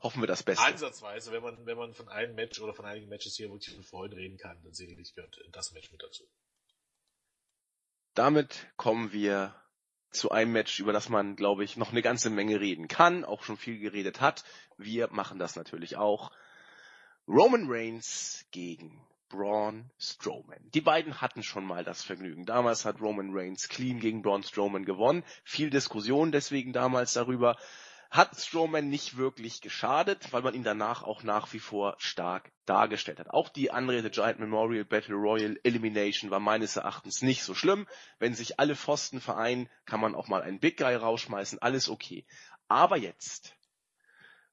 hoffen wir das Beste. Ansatzweise, wenn man, wenn man von einem Match oder von einigen Matches hier wirklich von Freude reden kann, dann sicherlich gehört das Match mit dazu. Damit kommen wir zu einem Match, über das man, glaube ich, noch eine ganze Menge reden kann, auch schon viel geredet hat. Wir machen das natürlich auch. Roman Reigns gegen Braun Strowman. Die beiden hatten schon mal das Vergnügen. Damals hat Roman Reigns clean gegen Braun Strowman gewonnen. Viel Diskussion deswegen damals darüber hat Strowman nicht wirklich geschadet, weil man ihn danach auch nach wie vor stark dargestellt hat. Auch die andere The Giant Memorial Battle Royal Elimination war meines Erachtens nicht so schlimm. Wenn sich alle Pfosten vereinen, kann man auch mal einen Big Guy rausschmeißen, alles okay. Aber jetzt.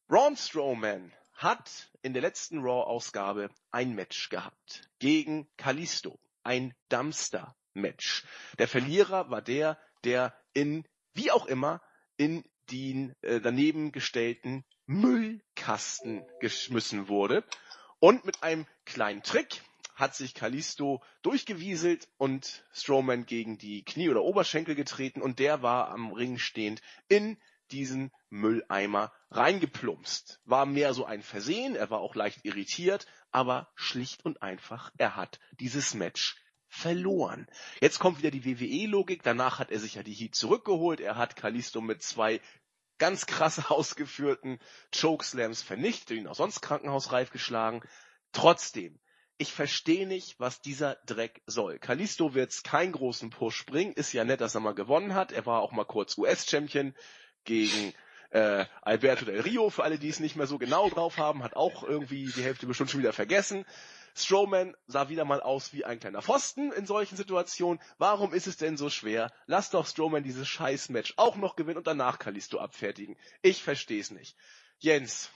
Braun Strowman hat in der letzten Raw-Ausgabe ein Match gehabt gegen Kalisto. Ein Dumpster-Match. Der Verlierer war der, der in, wie auch immer, in den äh, daneben gestellten Müllkasten geschmissen wurde. Und mit einem kleinen Trick hat sich Kalisto durchgewieselt und Strowman gegen die Knie oder Oberschenkel getreten und der war am Ring stehend in diesen Mülleimer reingeplumpst. War mehr so ein Versehen, er war auch leicht irritiert, aber schlicht und einfach, er hat dieses Match verloren. Jetzt kommt wieder die WWE-Logik, danach hat er sich ja die Heat zurückgeholt, er hat Kalisto mit zwei ganz krass ausgeführten Chokeslams vernichtet, ihn auch sonst krankenhausreif geschlagen. Trotzdem, ich verstehe nicht, was dieser Dreck soll. Kalisto wird's keinen großen Push bringen, ist ja nett, dass er mal gewonnen hat, er war auch mal kurz US-Champion gegen äh, Alberto del Rio, für alle, die es nicht mehr so genau drauf haben, hat auch irgendwie die Hälfte bestimmt schon wieder vergessen. Strowman sah wieder mal aus wie ein kleiner Pfosten in solchen Situationen. Warum ist es denn so schwer? Lass doch Strowman dieses Scheiß-Match auch noch gewinnen und danach Kalisto abfertigen. Ich versteh's nicht. Jens.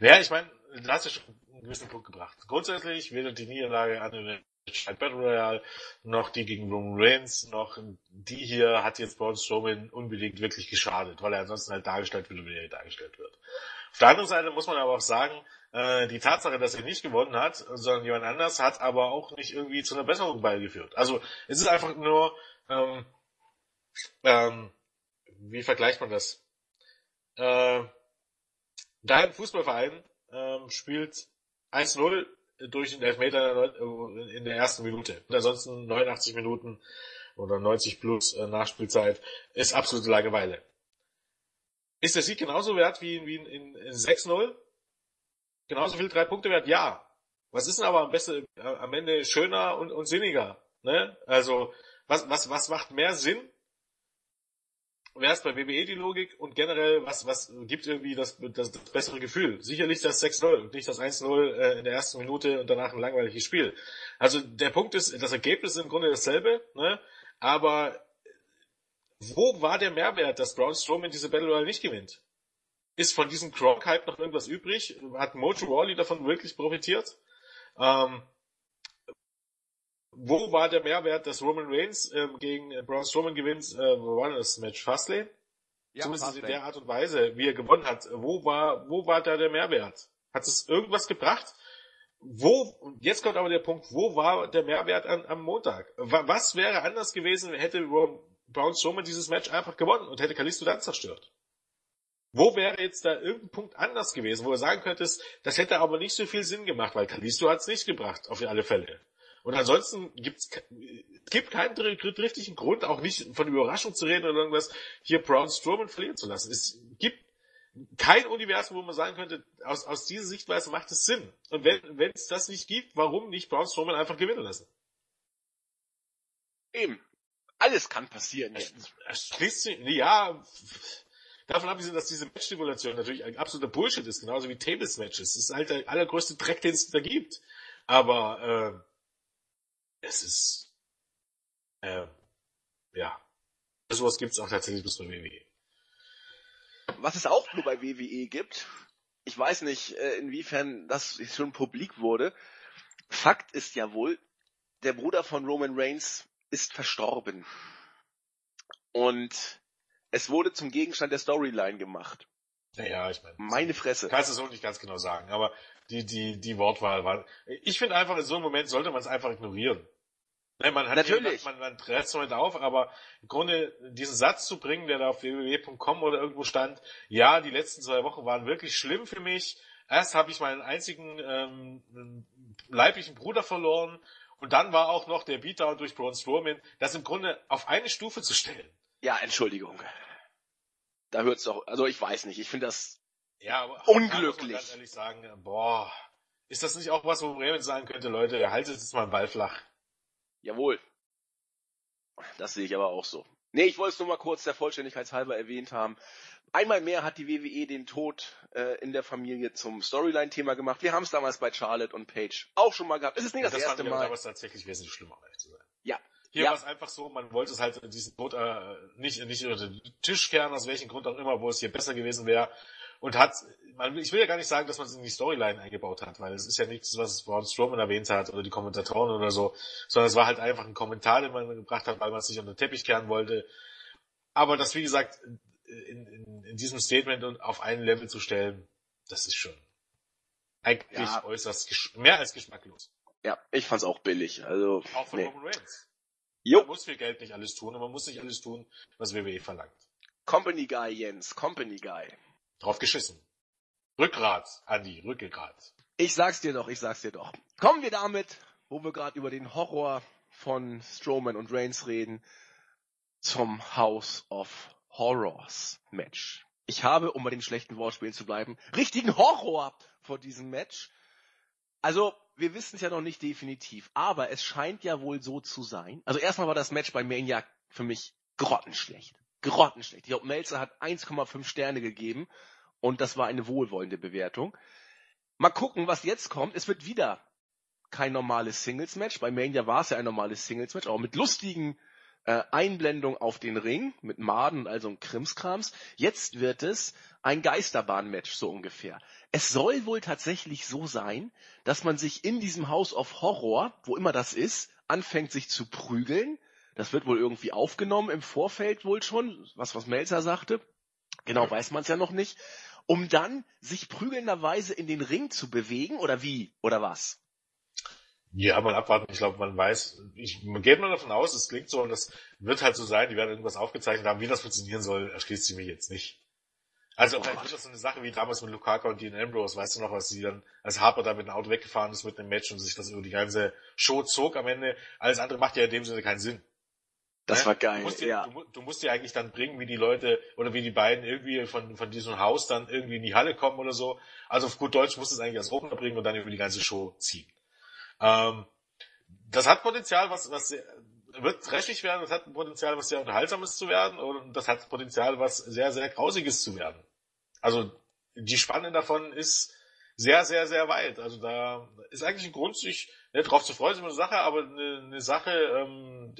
Ja, ich meine, du hast ja schon einen gewissen Punkt gebracht. Grundsätzlich weder die Niederlage an den Battle Royale, noch die gegen Roman Reigns, noch die hier hat jetzt Braun Strowman unbedingt wirklich geschadet, weil er ansonsten halt dargestellt wird, wie er dargestellt wird. Auf der anderen Seite muss man aber auch sagen, äh, die Tatsache, dass er nicht gewonnen hat, sondern jemand anders, hat aber auch nicht irgendwie zu einer Besserung beigeführt. Also es ist einfach nur, ähm, ähm, wie vergleicht man das? Äh, dein Fußballverein ähm, spielt 1-0 durch den Elfmeter in der ersten Minute. Und ansonsten 89 Minuten oder 90 plus äh, Nachspielzeit ist absolute Langeweile. Ist der Sieg genauso wert wie, wie in, in, in 6-0? genauso viel drei Punkte wert? Ja. Was ist denn aber am besten, äh, am Ende schöner und, und sinniger? Ne? Also, was, was, was macht mehr Sinn? Wer ist bei WWE die Logik und generell, was, was gibt irgendwie das, das, das bessere Gefühl? Sicherlich das 6-0 und nicht das 1-0 äh, in der ersten Minute und danach ein langweiliges Spiel. Also der Punkt ist, das Ergebnis ist im Grunde dasselbe, ne? aber wo war der Mehrwert, dass Braun Strowman diese Battle Royale nicht gewinnt? Ist von diesem Gronk-Hype noch irgendwas übrig? Hat Mojo Rawley davon wirklich profitiert? Ähm, wo war der Mehrwert, dass Roman Reigns ähm, gegen Braun Strowman gewinnt? Äh, wo war das Match? Fastlane? Ja, Zumindest Fastlane. in der Art und Weise, wie er gewonnen hat. Wo war, wo war da der Mehrwert? Hat es irgendwas gebracht? Wo, jetzt kommt aber der Punkt, wo war der Mehrwert an, am Montag? Was wäre anders gewesen, hätte Braun Strowman dieses Match einfach gewonnen und hätte Kalisto dann zerstört? Wo wäre jetzt da irgendein Punkt anders gewesen, wo du sagen könntest, das hätte aber nicht so viel Sinn gemacht, weil Kalisto hat es nicht gebracht, auf alle Fälle. Und ansonsten gibt's, gibt keinen driftigen Grund, auch nicht von Überraschung zu reden oder irgendwas, hier Braun Strowman verlieren zu lassen. Es gibt kein Universum, wo man sagen könnte, aus, aus dieser Sichtweise macht es Sinn. Und wenn es das nicht gibt, warum nicht Braun Strowman einfach gewinnen lassen? Eben. Alles kann passieren jetzt. Schließt ja, Davon abgesehen, dass diese Match-Simulation natürlich ein absoluter Bullshit ist, genauso wie Tables-Matches. Das ist halt der allergrößte Dreck, den es da gibt. Aber äh, es ist äh, ja. Sowas gibt's auch tatsächlich bis bei WWE. was es auch nur bei WWE gibt, ich weiß nicht, äh, inwiefern das schon publik wurde. Fakt ist ja wohl, der Bruder von Roman Reigns ist verstorben. Und es wurde zum Gegenstand der Storyline gemacht. Naja, ich meine. Meine Fresse. Kannst du so nicht ganz genau sagen, aber die, die, die Wortwahl war. Ich finde einfach, in so einem Moment sollte man es einfach ignorieren. Ne, man hat Natürlich. Man, man trägt es damit auf, aber im Grunde diesen Satz zu bringen, der da auf www.com oder irgendwo stand, ja, die letzten zwei Wochen waren wirklich schlimm für mich. Erst habe ich meinen einzigen ähm, leiblichen Bruder verloren und dann war auch noch der Beatdown durch Braun Strowman, das im Grunde auf eine Stufe zu stellen. Ja, Entschuldigung. Da hört's doch, also ich weiß nicht, ich finde das Ja, aber Unglücklich. muss ganz ehrlich sagen, boah, ist das nicht auch was, wo Bremen sagen könnte, Leute, haltet jetzt mal den Ball flach. Jawohl. Das sehe ich aber auch so. Nee, ich wollte es nur mal kurz der Vollständigkeit halber erwähnt haben. Einmal mehr hat die WWE den Tod äh, in der Familie zum Storyline-Thema gemacht. Wir haben es damals bei Charlotte und Paige auch schon mal gehabt. Es ist nicht das, das erste Mal. damals tatsächlich wesentlich schlimmer, um zu sein. Ja. Hier Ja. war es einfach so, man wollte es halt diesen Tod äh, nicht, nicht unter den Tisch kehren, aus welchem Grund auch immer, wo es hier besser gewesen wäre. Und hat, man, ich will ja gar nicht sagen, dass man es in die Storyline eingebaut hat, weil es ist ja nichts, was Braun Strowman erwähnt hat oder die Kommentatoren oder so, sondern es war halt einfach ein Kommentar, den man gebracht hat, weil man es nicht unter den Teppich kehren wollte. Aber das, wie gesagt, in, in, in diesem Statement und auf ein Level zu stellen, das ist schon eigentlich Ja. äußerst mehr als geschmacklos. Ja, ich fand's auch billig. Also, Auch von nee. Roman Reigns. Jo, Man muss für Geld nicht alles tun und man muss nicht alles tun, was WWE verlangt. Company Guy, Jens, Company Guy. Drauf geschissen. Rückgrat, Andi, Rückgrat. Ich sag's dir doch, ich sag's dir doch. Kommen wir damit, wo wir gerade über den Horror von Strowman und Reigns reden, zum House of Horrors Match. Ich habe, um bei den schlechten Wortspielen zu bleiben, richtigen Horror vor diesem Match. Also, wir wissen es ja noch nicht definitiv, aber es scheint ja wohl so zu sein. Also erstmal war das Match bei Mania für mich grottenschlecht. Grottenschlecht. Ich glaube, Melzer hat 1,5 Sterne gegeben und das war eine wohlwollende Bewertung. Mal gucken, was jetzt kommt. Es wird wieder kein normales Singles-Match. Bei Mania war es ja ein normales Singles-Match, aber mit lustigen äh, Einblendungen auf den Ring, mit Maden und also Krimskrams. Jetzt wird es ein Geisterbahn-Match, so ungefähr. Es soll wohl tatsächlich so sein, dass man sich in diesem House of Horror, wo immer das ist, anfängt sich zu prügeln. Das wird wohl irgendwie aufgenommen im Vorfeld wohl schon, was was Melzer sagte. Genau weiß man es ja noch nicht. Um dann sich prügelnderweise in den Ring zu bewegen oder wie oder was? Ja, mal abwarten. Ich glaube, man weiß, ich gehe mal davon aus, es klingt so und das wird halt so sein, die werden irgendwas aufgezeichnet haben. Wie das funktionieren soll, erschließt sich mir jetzt nicht. Also vielleicht wird das so eine Sache wie damals mit Lukaku und Dean Ambrose, weißt du noch, was sie dann, als Harper da mit dem Auto weggefahren ist mit einem Match und sich das über die ganze Show zog am Ende. Alles andere macht ja in dem Sinne keinen Sinn. Das Ne? war geil, Du musst, dir, ja. du, du musst dir eigentlich dann bringen, wie die Leute oder wie die beiden irgendwie von, von diesem Haus dann irgendwie in die Halle kommen oder so. Also auf gut Deutsch musst du es eigentlich als Opener bringen und dann über die ganze Show ziehen. Ähm, das hat Potenzial, was, was sehr, wird trashig werden, das hat Potenzial, was sehr unterhaltsames zu werden und das hat Potenzial, was sehr, sehr grausiges zu werden. Also die Spanne davon ist sehr, sehr, sehr weit. Also da ist eigentlich ein Grund, sich ne, drauf zu freuen, ist immer eine Sache, aber eine, eine Sache, ähm,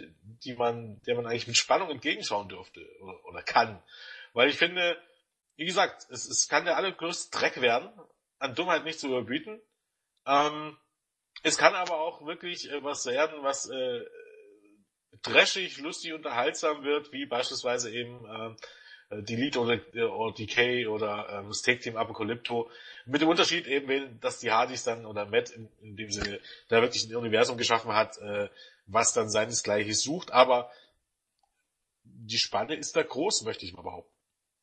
die man, der man eigentlich mit Spannung entgegenschauen dürfte oder, oder kann. Weil ich finde, wie gesagt, es, es kann der allergrößte Dreck werden, an Dummheit nicht zu überbieten. Ähm, es kann aber auch wirklich äh, was werden, was äh, trashig, lustig, unterhaltsam wird, wie beispielsweise eben äh, die Lead oder, oder DK oder ähm, Take Team Apocalypto. Mit dem Unterschied eben, dass die Hardys dann oder Matt in, in dem Sinne da wirklich ein Universum geschaffen hat, äh, was dann seinesgleiches sucht, aber die Spanne ist da groß, möchte ich mal behaupten.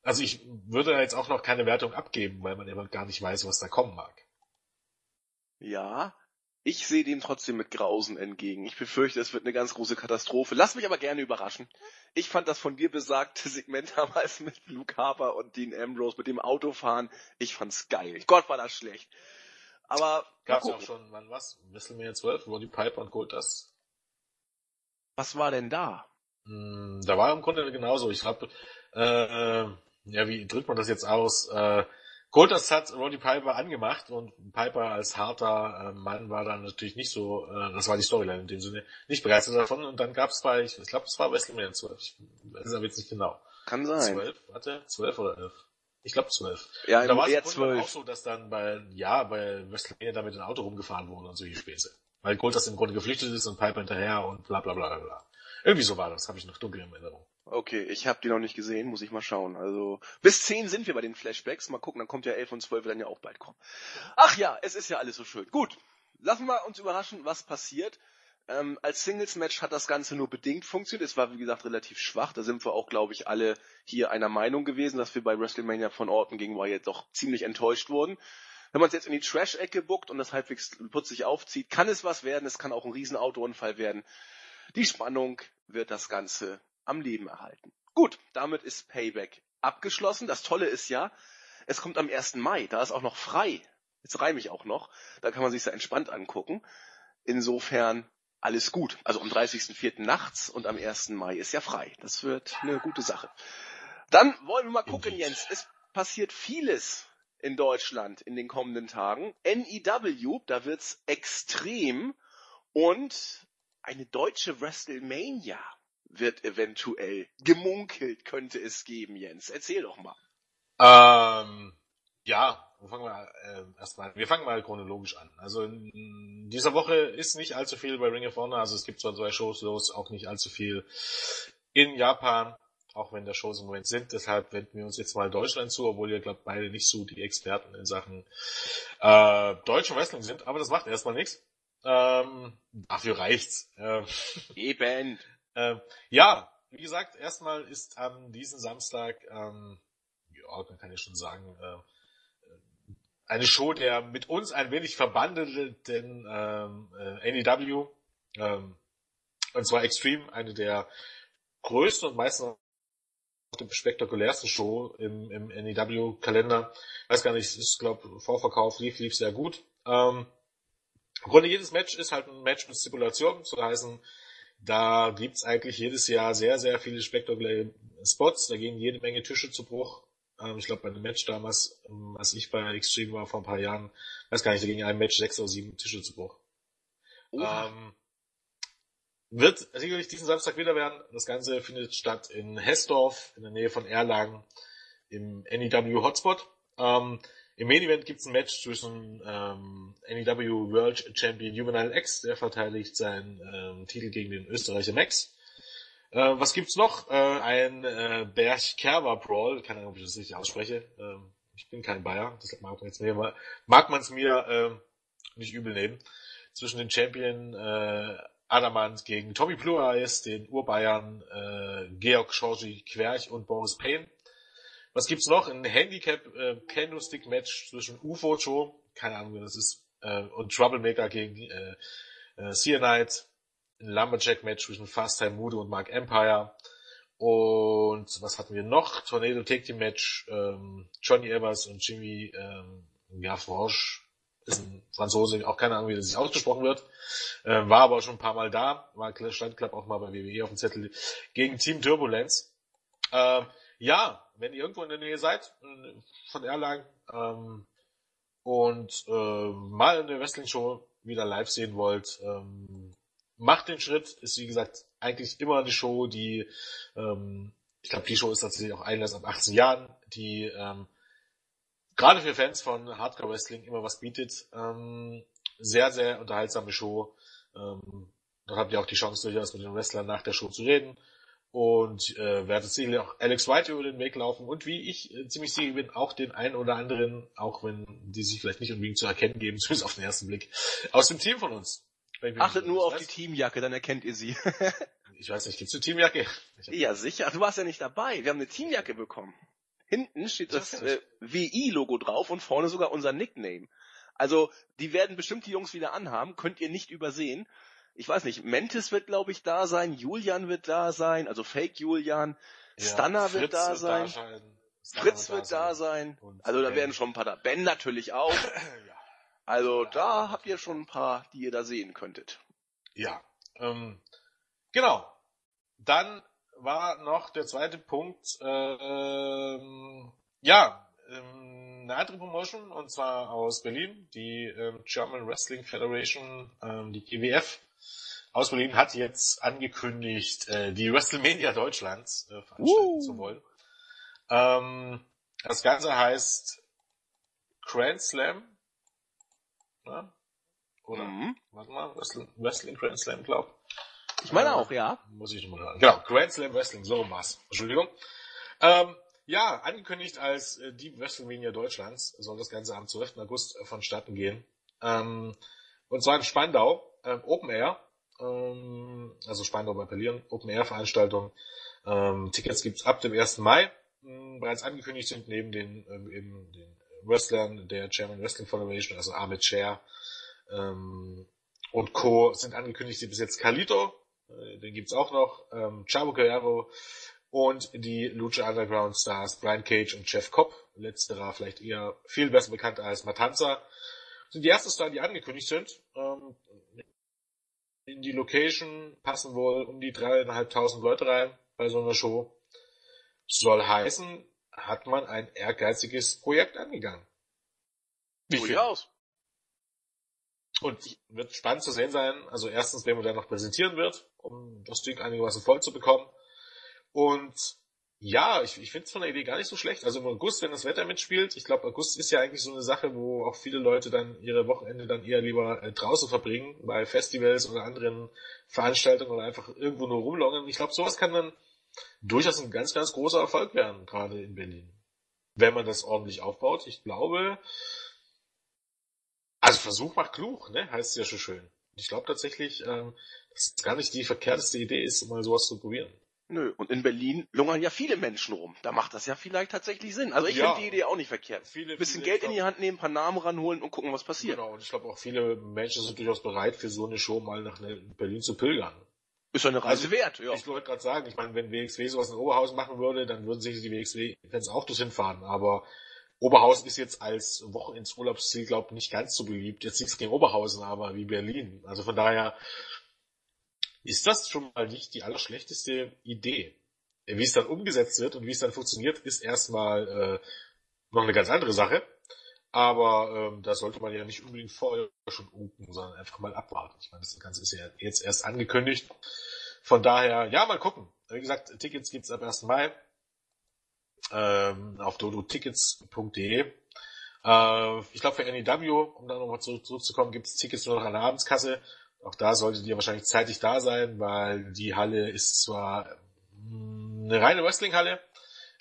Also ich würde da jetzt auch noch keine Wertung abgeben, weil man immer gar nicht weiß, was da kommen mag. Ja, ich sehe dem trotzdem mit Grausen entgegen. Ich befürchte, es wird eine ganz große Katastrophe. Lass mich aber gerne überraschen. Ich fand das von dir besagte Segment damals mit Luke Harper und Dean Ambrose mit dem Autofahren, ich fand's geil. Gott, war das schlecht. Aber Gab's ja auch schon, wann was? WrestleMania 12, wo die Piper und Gold das was war denn da? Hm, Da war im Grunde genauso. Ich habe, äh, ja, wie drückt man das jetzt aus? Äh, Goldust hat Roddy Piper angemacht und Piper als harter äh, Mann war dann natürlich nicht so, äh, das war die Storyline in dem Sinne, nicht begeistert davon. Und dann gab es bei, ich, ich glaube, es war WrestleMania 12, ich weiß es aber jetzt nicht genau. Kann sein. 12, warte, 12 oder 11? Ich glaube zwölf. Ja, Und da war es auch so, dass dann bei, ja, bei WrestleMania da mit dem Auto rumgefahren wurde und solche Späße. Weil Goldust im Grunde geflüchtet ist und Piper hinterher und bla bla bla bla bla. Irgendwie so war das, habe ich noch dunkel in Erinnerung. Okay, ich habe die noch nicht gesehen, muss ich mal schauen. Also bis 10 sind wir bei den Flashbacks. Mal gucken, dann kommt ja 11 und 12 dann ja auch bald kommen. Ach ja, es ist ja alles so schön. Gut, lassen wir uns überraschen, was passiert. Ähm, als Singles-Match hat das Ganze nur bedingt funktioniert. Es war, wie gesagt, relativ schwach. Da sind wir auch, glaube ich, alle hier einer Meinung gewesen, dass wir bei WrestleMania von Orton gegen Wyatt doch ziemlich enttäuscht wurden. Wenn man es jetzt in die Trash-Ecke buckt und das halbwegs putzig aufzieht, kann es was werden. Es kann auch ein riesen Autounfall werden. Die Spannung wird das Ganze am Leben erhalten. Gut, damit ist Payback abgeschlossen. Das Tolle ist ja, es kommt am 1. Mai, da ist auch noch frei. Jetzt reime ich auch noch. Da kann man sich sehr entspannt angucken. Insofern alles gut. Also am 30.04. nachts und am 1. Mai ist ja frei. Das wird eine gute Sache. Dann wollen wir mal gucken. Jens. Es passiert vieles in Deutschland in den kommenden Tagen. NEW, da wird's extrem und eine deutsche WrestleMania wird eventuell gemunkelt, könnte es geben, Jens. Erzähl doch mal. Ähm, ja, wo fangen wir äh, erstmal. Wir fangen mal chronologisch an. Also in dieser Woche ist nicht allzu viel bei Ring of Honor. Also es gibt zwar zwei Shows los, auch nicht allzu viel in Japan, auch wenn da Shows im Moment sind. Deshalb wenden wir uns jetzt mal Deutschland zu, obwohl ihr glaubt beide nicht so die Experten in Sachen äh, deutschen Wrestling sind. Aber das macht erstmal nichts. Ähm, dafür reicht's. Ähm, Eben. Ähm, ja, wie gesagt, erstmal ist am diesen Samstag, ähm, ja, man kann ja schon sagen, äh, eine Show der mit uns ein wenig verbandelten ähm, äh, NEW, ähm, und zwar Extreme, eine der größten und meistens auch die spektakulärsten Show im, im NEW-Kalender. Weiß gar nicht, ist, glaube Vorverkauf lief, lief sehr gut. Ähm, im Grunde jedes Match ist halt ein Match mit Stipulation, so heißen, da gibt's eigentlich jedes Jahr sehr, sehr viele spektakuläre Spots, da gehen jede Menge Tische zu Bruch. Ähm, ich glaube, bei einem Match damals, ähm, als ich bei Extreme war vor ein paar Jahren, weiß gar nicht, da ging ein Match sechs oder sieben Tische zu Bruch. Ähm, wird sicherlich diesen Samstag wieder werden. Das Ganze findet statt in Hessdorf, in der Nähe von Erlangen, im NEW Hotspot. Ähm, Im Main Event gibt's ein Match zwischen ähm, NEW World Champion Juvenile X, der verteidigt seinen ähm, Titel gegen den Österreicher Max. Äh, was gibt's noch? Äh, ein äh, Berg-Kerber Brawl, keine Ahnung, ob ich das richtig ausspreche. Ähm, ich bin kein Bayer, deshalb mag man es mir, mag man's mir ähm, nicht übel nehmen. Zwischen den Champion äh, Adamant gegen Tommy Plurais, den Urbayern äh, Georg Georgi Querch und Boris Payne. Was gibt's noch? Ein Handicap äh, Candlestick Match zwischen UFO Joe, keine Ahnung, wer das ist, äh, und Troublemaker gegen äh, äh, Cyanide. Ein Lumberjack Match zwischen Fast Time Mudo und Mark Empire. Und was hatten wir noch? Tornado Take Team Match, ähm, Johnny Evers und Jimmy ähm, ja, Franche ist ein Franzose, auch keine Ahnung, wie das sich ausgesprochen wird. Ähm, war aber schon ein paar Mal da, war stand glaube auch mal bei WWE auf dem Zettel gegen Team Turbulence. Ähm, ja, wenn ihr irgendwo in der Nähe seid äh, von Erlangen ähm, und äh, mal eine Wrestling-Show wieder live sehen wollt, ähm, macht den Schritt. Ist wie gesagt eigentlich immer eine Show, die ähm, ich glaube, die Show ist tatsächlich auch Einlass ab 18 Jahren, die ähm, gerade für Fans von Hardcore Wrestling immer was bietet. Ähm, sehr, sehr unterhaltsame Show. Ähm, dort habt ihr auch die Chance, durchaus mit den Wrestlern nach der Show zu reden. Und äh, werdet sicherlich auch Alex White über den Weg laufen und wie ich äh, ziemlich sicher bin, auch den einen oder anderen, auch wenn die sich vielleicht nicht unbedingt zu erkennen geben, zumindest auf den ersten Blick, aus dem Team von uns. Achtet nur auf weiß. die Teamjacke, dann erkennt ihr sie. Ich weiß nicht, gibt's eine Teamjacke? Ja, sicher. Du warst ja nicht dabei. Wir haben eine Teamjacke bekommen. Hinten steht das äh, WI-Logo drauf und vorne sogar unser Nickname. Also, die werden bestimmt die Jungs wieder anhaben, könnt ihr nicht übersehen. Ich weiß nicht, Mentis wird, glaube ich, da sein, Julian wird da sein, also Fake Julian, Ja, Stunner Fritz wird da sein, sein, Stunner Fritz wird da sein, Und also da Ben. werden schon ein paar da. Ben natürlich auch. ja. Also da habt ihr schon ein paar, die ihr da sehen könntet. Ja, ähm, genau. Dann war noch der zweite Punkt, ähm, ja, ähm, eine andere Promotion, und zwar aus Berlin, die ähm, German Wrestling Federation, ähm, die GWF aus Berlin hat jetzt angekündigt, äh, die WrestleMania Deutschlands äh, veranstalten Uh. zu wollen. Ähm, Das Ganze heißt Grand Slam. Ja? Oder, mhm. warte mal, Wrestling, Wrestling Grand Slam, glaub. Ich meine äh, auch, ja. Muss ich nochmal hören. Genau, Grand Slam Wrestling, so war's. Entschuldigung. Ähm, ja, angekündigt als äh, die WrestleMania Deutschlands soll das Ganze am 12. August äh, vonstatten gehen. Ähm, und zwar in Spandau, ähm, Open Air, ähm, also Spandau bei Berlin, Open Air Veranstaltung. Ähm, Tickets gibt's ab dem 1. Mai. Ähm, bereits angekündigt sind neben den, ähm, eben den Wrestlern der German Wrestling Federation, also Ahmed Cher ähm, und Co. sind angekündigt, die bis jetzt Kalito, äh, den gibt's auch noch, ähm, Chavo Guerrero und die Lucha Underground Stars Brian Cage und Jeff Cobb, letzterer vielleicht eher viel besser bekannt als Matanza, sind die ersten Stars, die angekündigt sind. Ähm, in die Location passen wohl um die dreieinhalbtausend Leute rein bei so einer Show. Soll heißen, hat man ein ehrgeiziges Projekt angegangen. Wie viel? aus. Und wird spannend zu sehen sein, also erstens, wer man da noch präsentieren wird, um das Ding einigermaßen voll zu bekommen. Und ja, ich, ich finde es von der Idee gar nicht so schlecht. Also im August, wenn das Wetter mitspielt, ich glaube, August ist ja eigentlich so eine Sache, wo auch viele Leute dann ihre Wochenende dann eher lieber äh, draußen verbringen, bei Festivals oder anderen Veranstaltungen oder einfach irgendwo nur rumlongern. Ich glaube, sowas kann dann durchaus ein ganz, ganz großer Erfolg werden, gerade in Berlin. Wenn man das ordentlich aufbaut. Ich glaube, also Versuch macht klug, ne? Heißt es ja schon schön. Ich glaube tatsächlich, ähm, dass es gar nicht die verkehrteste Idee ist, mal sowas zu probieren. Nö, und in Berlin lungern ja viele Menschen rum. Da macht das ja vielleicht tatsächlich Sinn. Also ich ja, finde die Idee auch nicht verkehrt. Viele, bisschen viele, Geld glaub, in die Hand nehmen, ein paar Namen ranholen und gucken, was passiert. Genau, und ich glaube auch viele Menschen sind durchaus bereit, für so eine Show mal nach Berlin zu pilgern. Ist ja eine Reise also, wert, ja. Ich wollte gerade sagen, ich meine, wenn WXW sowas in Oberhausen machen würde, dann würden sich die WXW-Fans auch dorthin fahren. Aber Oberhausen ist jetzt als Wochenendsurlaubsziel, glaube ich, nicht ganz so beliebt. Jetzt nichts gegen Oberhausen, aber wie Berlin. Also von daher ist das schon mal nicht die allerschlechteste Idee. Wie es dann umgesetzt wird und wie es dann funktioniert, ist erstmal äh, noch eine ganz andere Sache. Aber ähm, da sollte man ja nicht unbedingt vorher schon unken, sondern einfach mal abwarten. Ich meine, das Ganze ist ja jetzt erst angekündigt. Von daher, ja, mal gucken. Wie gesagt, Tickets gibt's ab 1. Mai ähm, auf dodotickets.de. Äh, ich glaube für NEW, um da nochmal zurück, zurückzukommen, gibt's Tickets nur noch an der Abendskasse. Auch da solltet ihr wahrscheinlich zeitig da sein, weil die Halle ist zwar mm, eine reine Wrestling-Halle,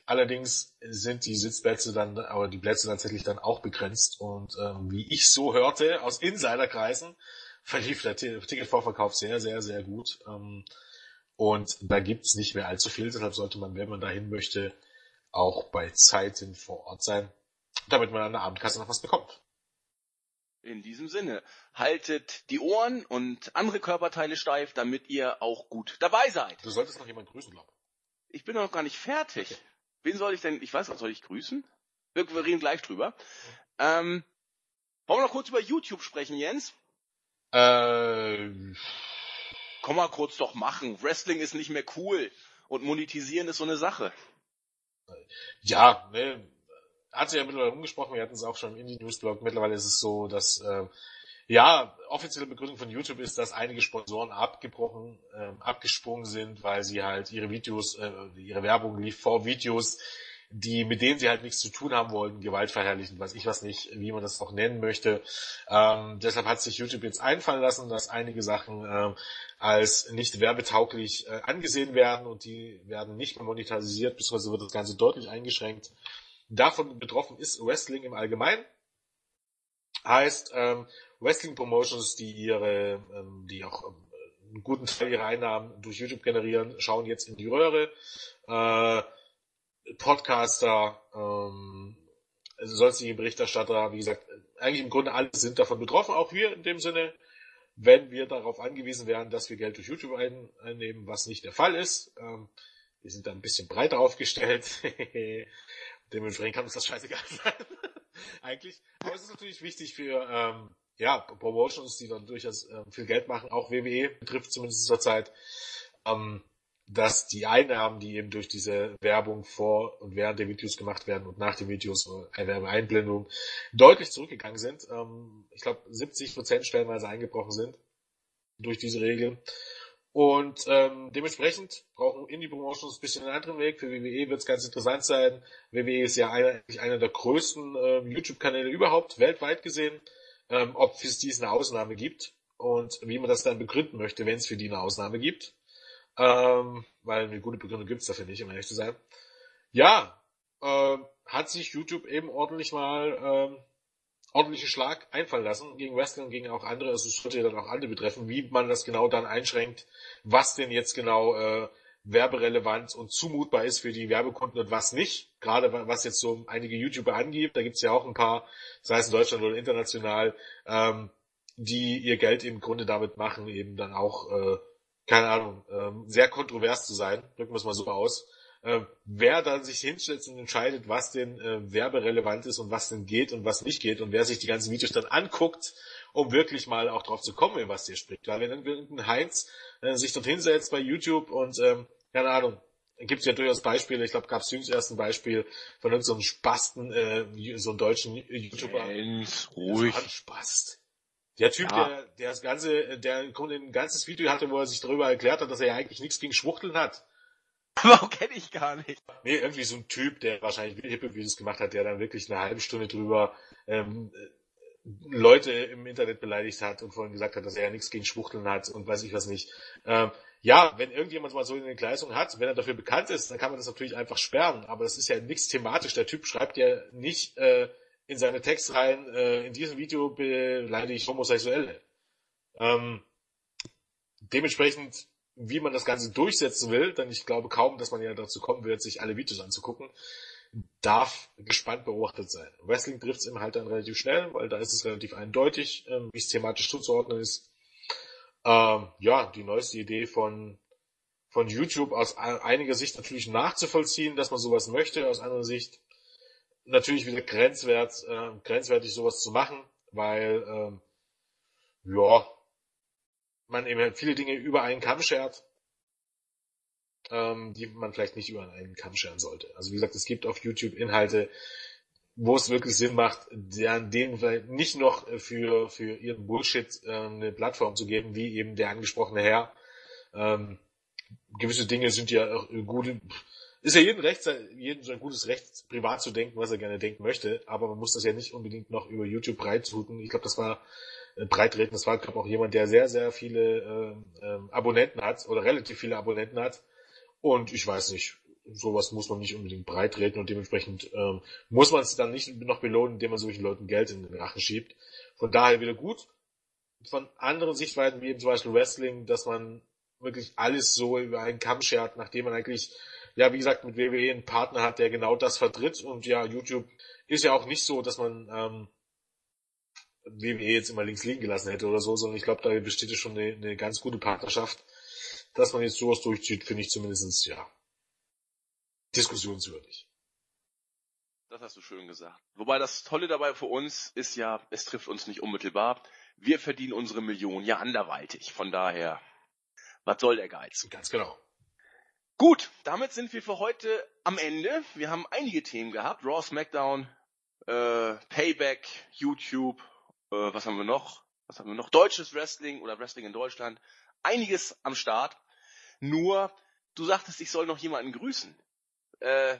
Allerdings sind die Sitzplätze dann, aber die Plätze tatsächlich dann auch begrenzt und ähm, wie ich so hörte aus Insiderkreisen, verlief der Ticketvorverkauf sehr, sehr, sehr gut. Ähm, und da gibt's nicht mehr allzu viel, deshalb sollte man, wenn man dahin möchte, auch bei Zeiten vor Ort sein, damit man an der Abendkasse noch was bekommt. In diesem Sinne, haltet die Ohren und andere Körperteile steif, damit ihr auch gut dabei seid. Du solltest noch jemand grüßen, glaub. Ich bin noch gar nicht fertig. Okay. Wen soll ich denn, ich weiß, was soll ich grüßen? Wir, wir reden gleich drüber. Ähm, wollen wir noch kurz über YouTube sprechen, Jens? Äh, Komm mal kurz doch machen. Wrestling ist nicht mehr cool. Und monetisieren ist so eine Sache. Ja, ne, hat sich ja mittlerweile umgesprochen, wir hatten es auch schon im Indie-News-Blog. Mittlerweile ist es so, dass äh, ja, offizielle Begründung von YouTube ist, dass einige Sponsoren abgebrochen, äh, abgesprungen sind, weil sie halt ihre Videos, äh, ihre Werbung lief vor Videos, die mit denen sie halt nichts zu tun haben wollten, gewaltverherrlichen, weiß ich was nicht, wie man das auch nennen möchte. Ähm, deshalb hat sich YouTube jetzt einfallen lassen, dass einige Sachen äh, als nicht werbetauglich äh, angesehen werden und die werden nicht mehr monetarisiert, beziehungsweise wird das Ganze deutlich eingeschränkt. Davon betroffen ist Wrestling im Allgemeinen. Heißt, ähm, Wrestling Promotions, die ihre, ähm, die auch ähm, einen guten Teil ihrer Einnahmen durch YouTube generieren, schauen jetzt in die Röhre. Äh, Podcaster, ähm, also sonstige Berichterstatter, wie gesagt, eigentlich im Grunde alle sind davon betroffen, auch wir in dem Sinne, wenn wir darauf angewiesen wären, dass wir Geld durch YouTube ein, einnehmen, was nicht der Fall ist. Ähm, wir sind da ein bisschen breiter aufgestellt. Dementsprechend kann uns das scheißegal sein. eigentlich. Aber es ist natürlich wichtig für ähm, ja, Promotions, die dann durchaus äh, viel Geld machen, auch WWE betrifft zumindest zur Zeit, ähm, dass die Einnahmen, die eben durch diese Werbung vor und während der Videos gemacht werden und nach den Videos äh, Werbeeinblendung deutlich zurückgegangen sind. Ähm, ich glaube 70 Prozent stellenweise eingebrochen sind durch diese Regel. Und ähm, dementsprechend brauchen Indie-Promotions ein bisschen einen anderen Weg. Für WWE wird es ganz interessant sein. WWE ist ja eigentlich einer der größten ähm, YouTube-Kanäle überhaupt, weltweit gesehen. Ähm, ob es dies eine Ausnahme gibt und wie man das dann begründen möchte, wenn es für die eine Ausnahme gibt. Ähm, weil eine gute Begründung gibt es dafür nicht, um ehrlich zu sein. Ja, äh, hat sich YouTube eben ordentlich mal ähm, ordentlichen Schlag einfallen lassen gegen Wrestling, gegen auch andere, also es sollte ja dann auch andere betreffen, wie man das genau dann einschränkt, was denn jetzt genau äh, werberelevant und zumutbar ist für die Werbekunden und was nicht. Gerade was jetzt so einige YouTuber angibt, da gibt's ja auch ein paar, sei es in Deutschland oder international, ähm, die ihr Geld im Grunde damit machen, eben dann auch, äh, keine Ahnung, ähm, sehr kontrovers zu sein, drücken wir es mal so aus äh, wer dann sich hinstellt und entscheidet, was denn äh, werberelevant ist und was denn geht und was nicht geht und wer sich die ganzen Videos dann anguckt, um wirklich mal auch drauf zu kommen, was dir spricht. Weil wenn dann irgendein Heinz äh, sich dort hinsetzt bei YouTube und, ähm, keine Ahnung, gibt es ja durchaus Beispiele, ich glaube, gab es jüngst erst ein Beispiel von irgendeinem so Spasten, äh, so einem deutschen YouTuber. Jens, ruhig. So Spast. Der Typ, ja. der, der das ganze, der ein ganzes Video hatte, wo er sich darüber erklärt hat, dass er ja eigentlich nichts gegen Schwuchteln hat. Warum kenne ich gar nicht? Nee, irgendwie so ein Typ, der wahrscheinlich Hip-Hop-Videos gemacht hat, der dann wirklich eine halbe Stunde drüber ähm, Leute im Internet beleidigt hat und vorhin gesagt hat, dass er ja nichts gegen Schwuchteln hat und weiß ich was nicht. Ähm, ja, wenn irgendjemand mal so eine Gleisung hat, wenn er dafür bekannt ist, dann kann man das natürlich einfach sperren, aber das ist ja nichts thematisch. Der Typ schreibt ja nicht äh, in seine Texte rein, äh, in diesem Video beleidige ich Homosexuelle. Ähm, dementsprechend wie man das Ganze durchsetzen will, denn ich glaube kaum, dass man ja dazu kommen wird, sich alle Videos anzugucken, darf gespannt beobachtet sein. Wrestling trifft es eben halt dann relativ schnell, weil da ist es relativ eindeutig, ähm, wie es thematisch zuzuordnen ist. Ähm, ja, die neueste Idee von, von YouTube aus einiger Sicht natürlich nachzuvollziehen, dass man sowas möchte, aus anderer Sicht natürlich wieder grenzwert, äh, grenzwertig sowas zu machen, weil, ähm, ja, man eben halt viele Dinge über einen Kamm schert, ähm, die man vielleicht nicht über einen Kamm scheren sollte. Also wie gesagt, es gibt auf YouTube Inhalte, wo es wirklich Sinn macht, denen vielleicht nicht noch für, für ihren Bullshit ähm, eine Plattform zu geben, wie eben der angesprochene Herr. Ähm, gewisse Dinge sind ja auch gut, ist ja jedem Recht, jedem so ein gutes Recht, privat zu denken, was er gerne denken möchte, aber man muss das ja nicht unbedingt noch über YouTube breitsuchen. Ich glaube, das war äh, breitreden. Das war, glaube auch jemand, der sehr, sehr viele äh, äh, Abonnenten hat oder relativ viele Abonnenten hat. Und ich weiß nicht, sowas muss man nicht unbedingt breitreten und dementsprechend ähm, muss man es dann nicht noch belohnen, indem man solchen Leuten Geld in den Rachen schiebt. Von daher wieder gut. Von anderen Sichtweisen, wie eben zum Beispiel Wrestling, dass man wirklich alles so über einen Kamm schert, nachdem man eigentlich, ja, wie gesagt, mit WWE einen Partner hat, der genau das vertritt. Und ja, YouTube ist ja auch nicht so, dass man ähm, WWE jetzt immer links liegen gelassen hätte oder so, sondern ich glaube, da besteht ja schon eine, eine ganz gute Partnerschaft. Dass man jetzt sowas durchzieht, finde ich zumindestens ja, diskussionswürdig. Das hast du schön gesagt. Wobei das Tolle dabei für uns ist ja, es trifft uns nicht unmittelbar. Wir verdienen unsere Millionen ja anderweitig. Von daher, was soll der Geiz? Ganz genau. Gut, damit sind wir für heute am Ende. Wir haben einige Themen gehabt. Raw, SmackDown, äh, Payback, YouTube, äh, was haben wir noch? Was haben wir noch? Deutsches Wrestling oder Wrestling in Deutschland. Einiges am Start. Nur, du sagtest, ich soll noch jemanden grüßen. Äh,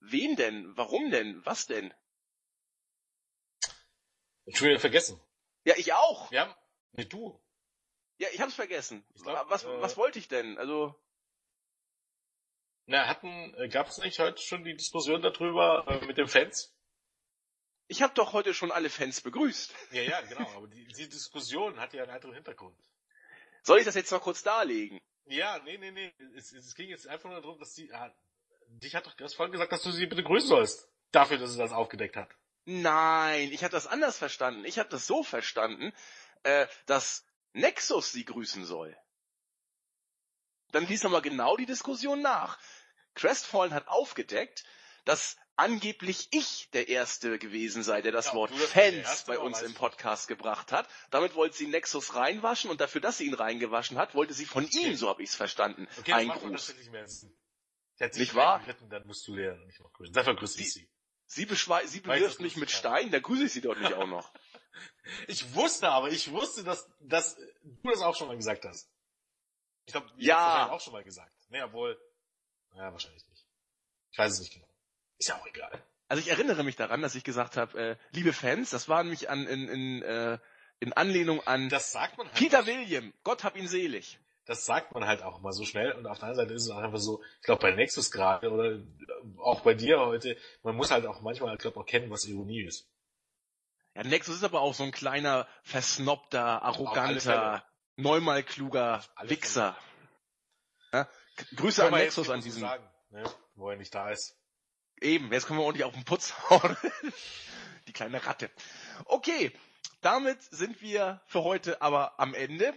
wen denn? Warum denn? Was denn? Ich wieder vergessen. Ja, ich auch. Ja, nee, du. Ja, ich hab's vergessen. Glaub, was, äh, was wollte ich denn? Also. Na, hatten, äh, gab's nicht heute schon die Diskussion darüber äh, mit den Fans? Ich habe doch heute schon alle Fans begrüßt. Ja, ja, genau. Aber die, die Diskussion hat ja einen anderen Hintergrund. Soll ich das jetzt noch kurz darlegen? Ja, nee, nee, nee. Es, es ging jetzt einfach nur darum, dass sie, ah, dich hat doch das vorhin gesagt, dass du sie bitte grüßen sollst. Dafür, dass sie das aufgedeckt hat. Nein, ich habe das anders verstanden. Ich habe das so verstanden, äh, dass Nexus sie grüßen soll. Dann lies nochmal genau die Diskussion nach. Crestfallen hat aufgedeckt, dass angeblich ich der Erste gewesen sei, der das ja, Wort Fans bei uns im Podcast gebracht hat. Damit wollte sie Nexus reinwaschen und dafür, dass sie ihn reingewaschen hat, wollte sie von okay. ihm, so habe ich es verstanden, okay, einen Gruß. Nicht, nicht wahr? Geritten, dann musst du lernen. Nicht noch grüßen. Dafür grüße ich sie. Sie, beschwei sie bewirft mich mit Stein, da grüße ich sie doch nicht auch noch. ich wusste aber, ich wusste, dass, dass du das auch schon mal gesagt hast. Ich glaube, Ja. auch schon mal gesagt. Nee, obwohl, ja, wahrscheinlich nicht. Ich weiß es nicht genau. Ist ja auch egal. Also ich erinnere mich daran, dass ich gesagt habe, äh, liebe Fans, das war nämlich an, in, in, äh, in Anlehnung an Das sagt man halt. Peter William, Gott hab ihn selig. das sagt man halt auch mal so schnell und auf der anderen Seite ist es auch einfach so, ich glaube bei Nexus gerade oder auch bei dir heute, man muss halt auch manchmal, ich glaube auch kennen, was Ironie ist. Ja, Nexus ist aber auch so ein kleiner, versnobter, arroganter, neunmal kluger Wichser. Ja? Grüße an Nexus an diesem. sagen, ne? wo er nicht da ist. Eben, jetzt können wir ordentlich auf den Putz hauen. Die kleine Ratte. Okay, damit sind wir für heute aber am Ende.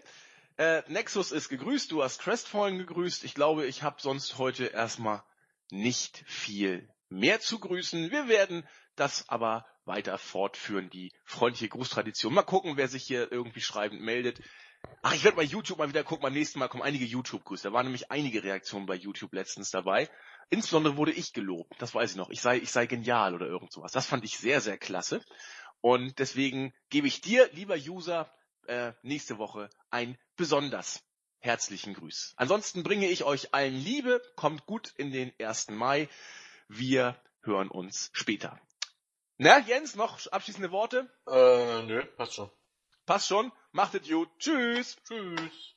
Äh, Nexus ist gegrüßt, du hast Crestfallen gegrüßt. Ich glaube, ich habe sonst heute erstmal nicht viel mehr zu grüßen. Wir werden das aber weiter fortführen, die freundliche Grußtradition. Mal gucken, wer sich hier irgendwie schreibend meldet. Ach, ich werde bei YouTube mal wieder gucken. Beim nächsten Mal kommen einige YouTube-Grüße. Da waren nämlich einige Reaktionen bei YouTube letztens dabei. Insbesondere wurde ich gelobt. Das weiß ich noch. Ich sei, ich sei genial oder irgend sowas. Das fand ich sehr, sehr klasse. Und deswegen gebe ich dir, lieber User, äh, nächste Woche ein besonders herzlichen Grüß. Ansonsten bringe ich euch allen Liebe. Kommt gut in den 1. Mai. Wir hören uns später. Na, Jens, noch abschließende Worte? Äh, nö, passt schon. Passt schon. Macht es gut. Tschüss. Tschüss.